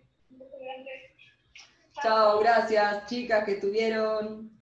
Chao, gracias chicas que estuvieron.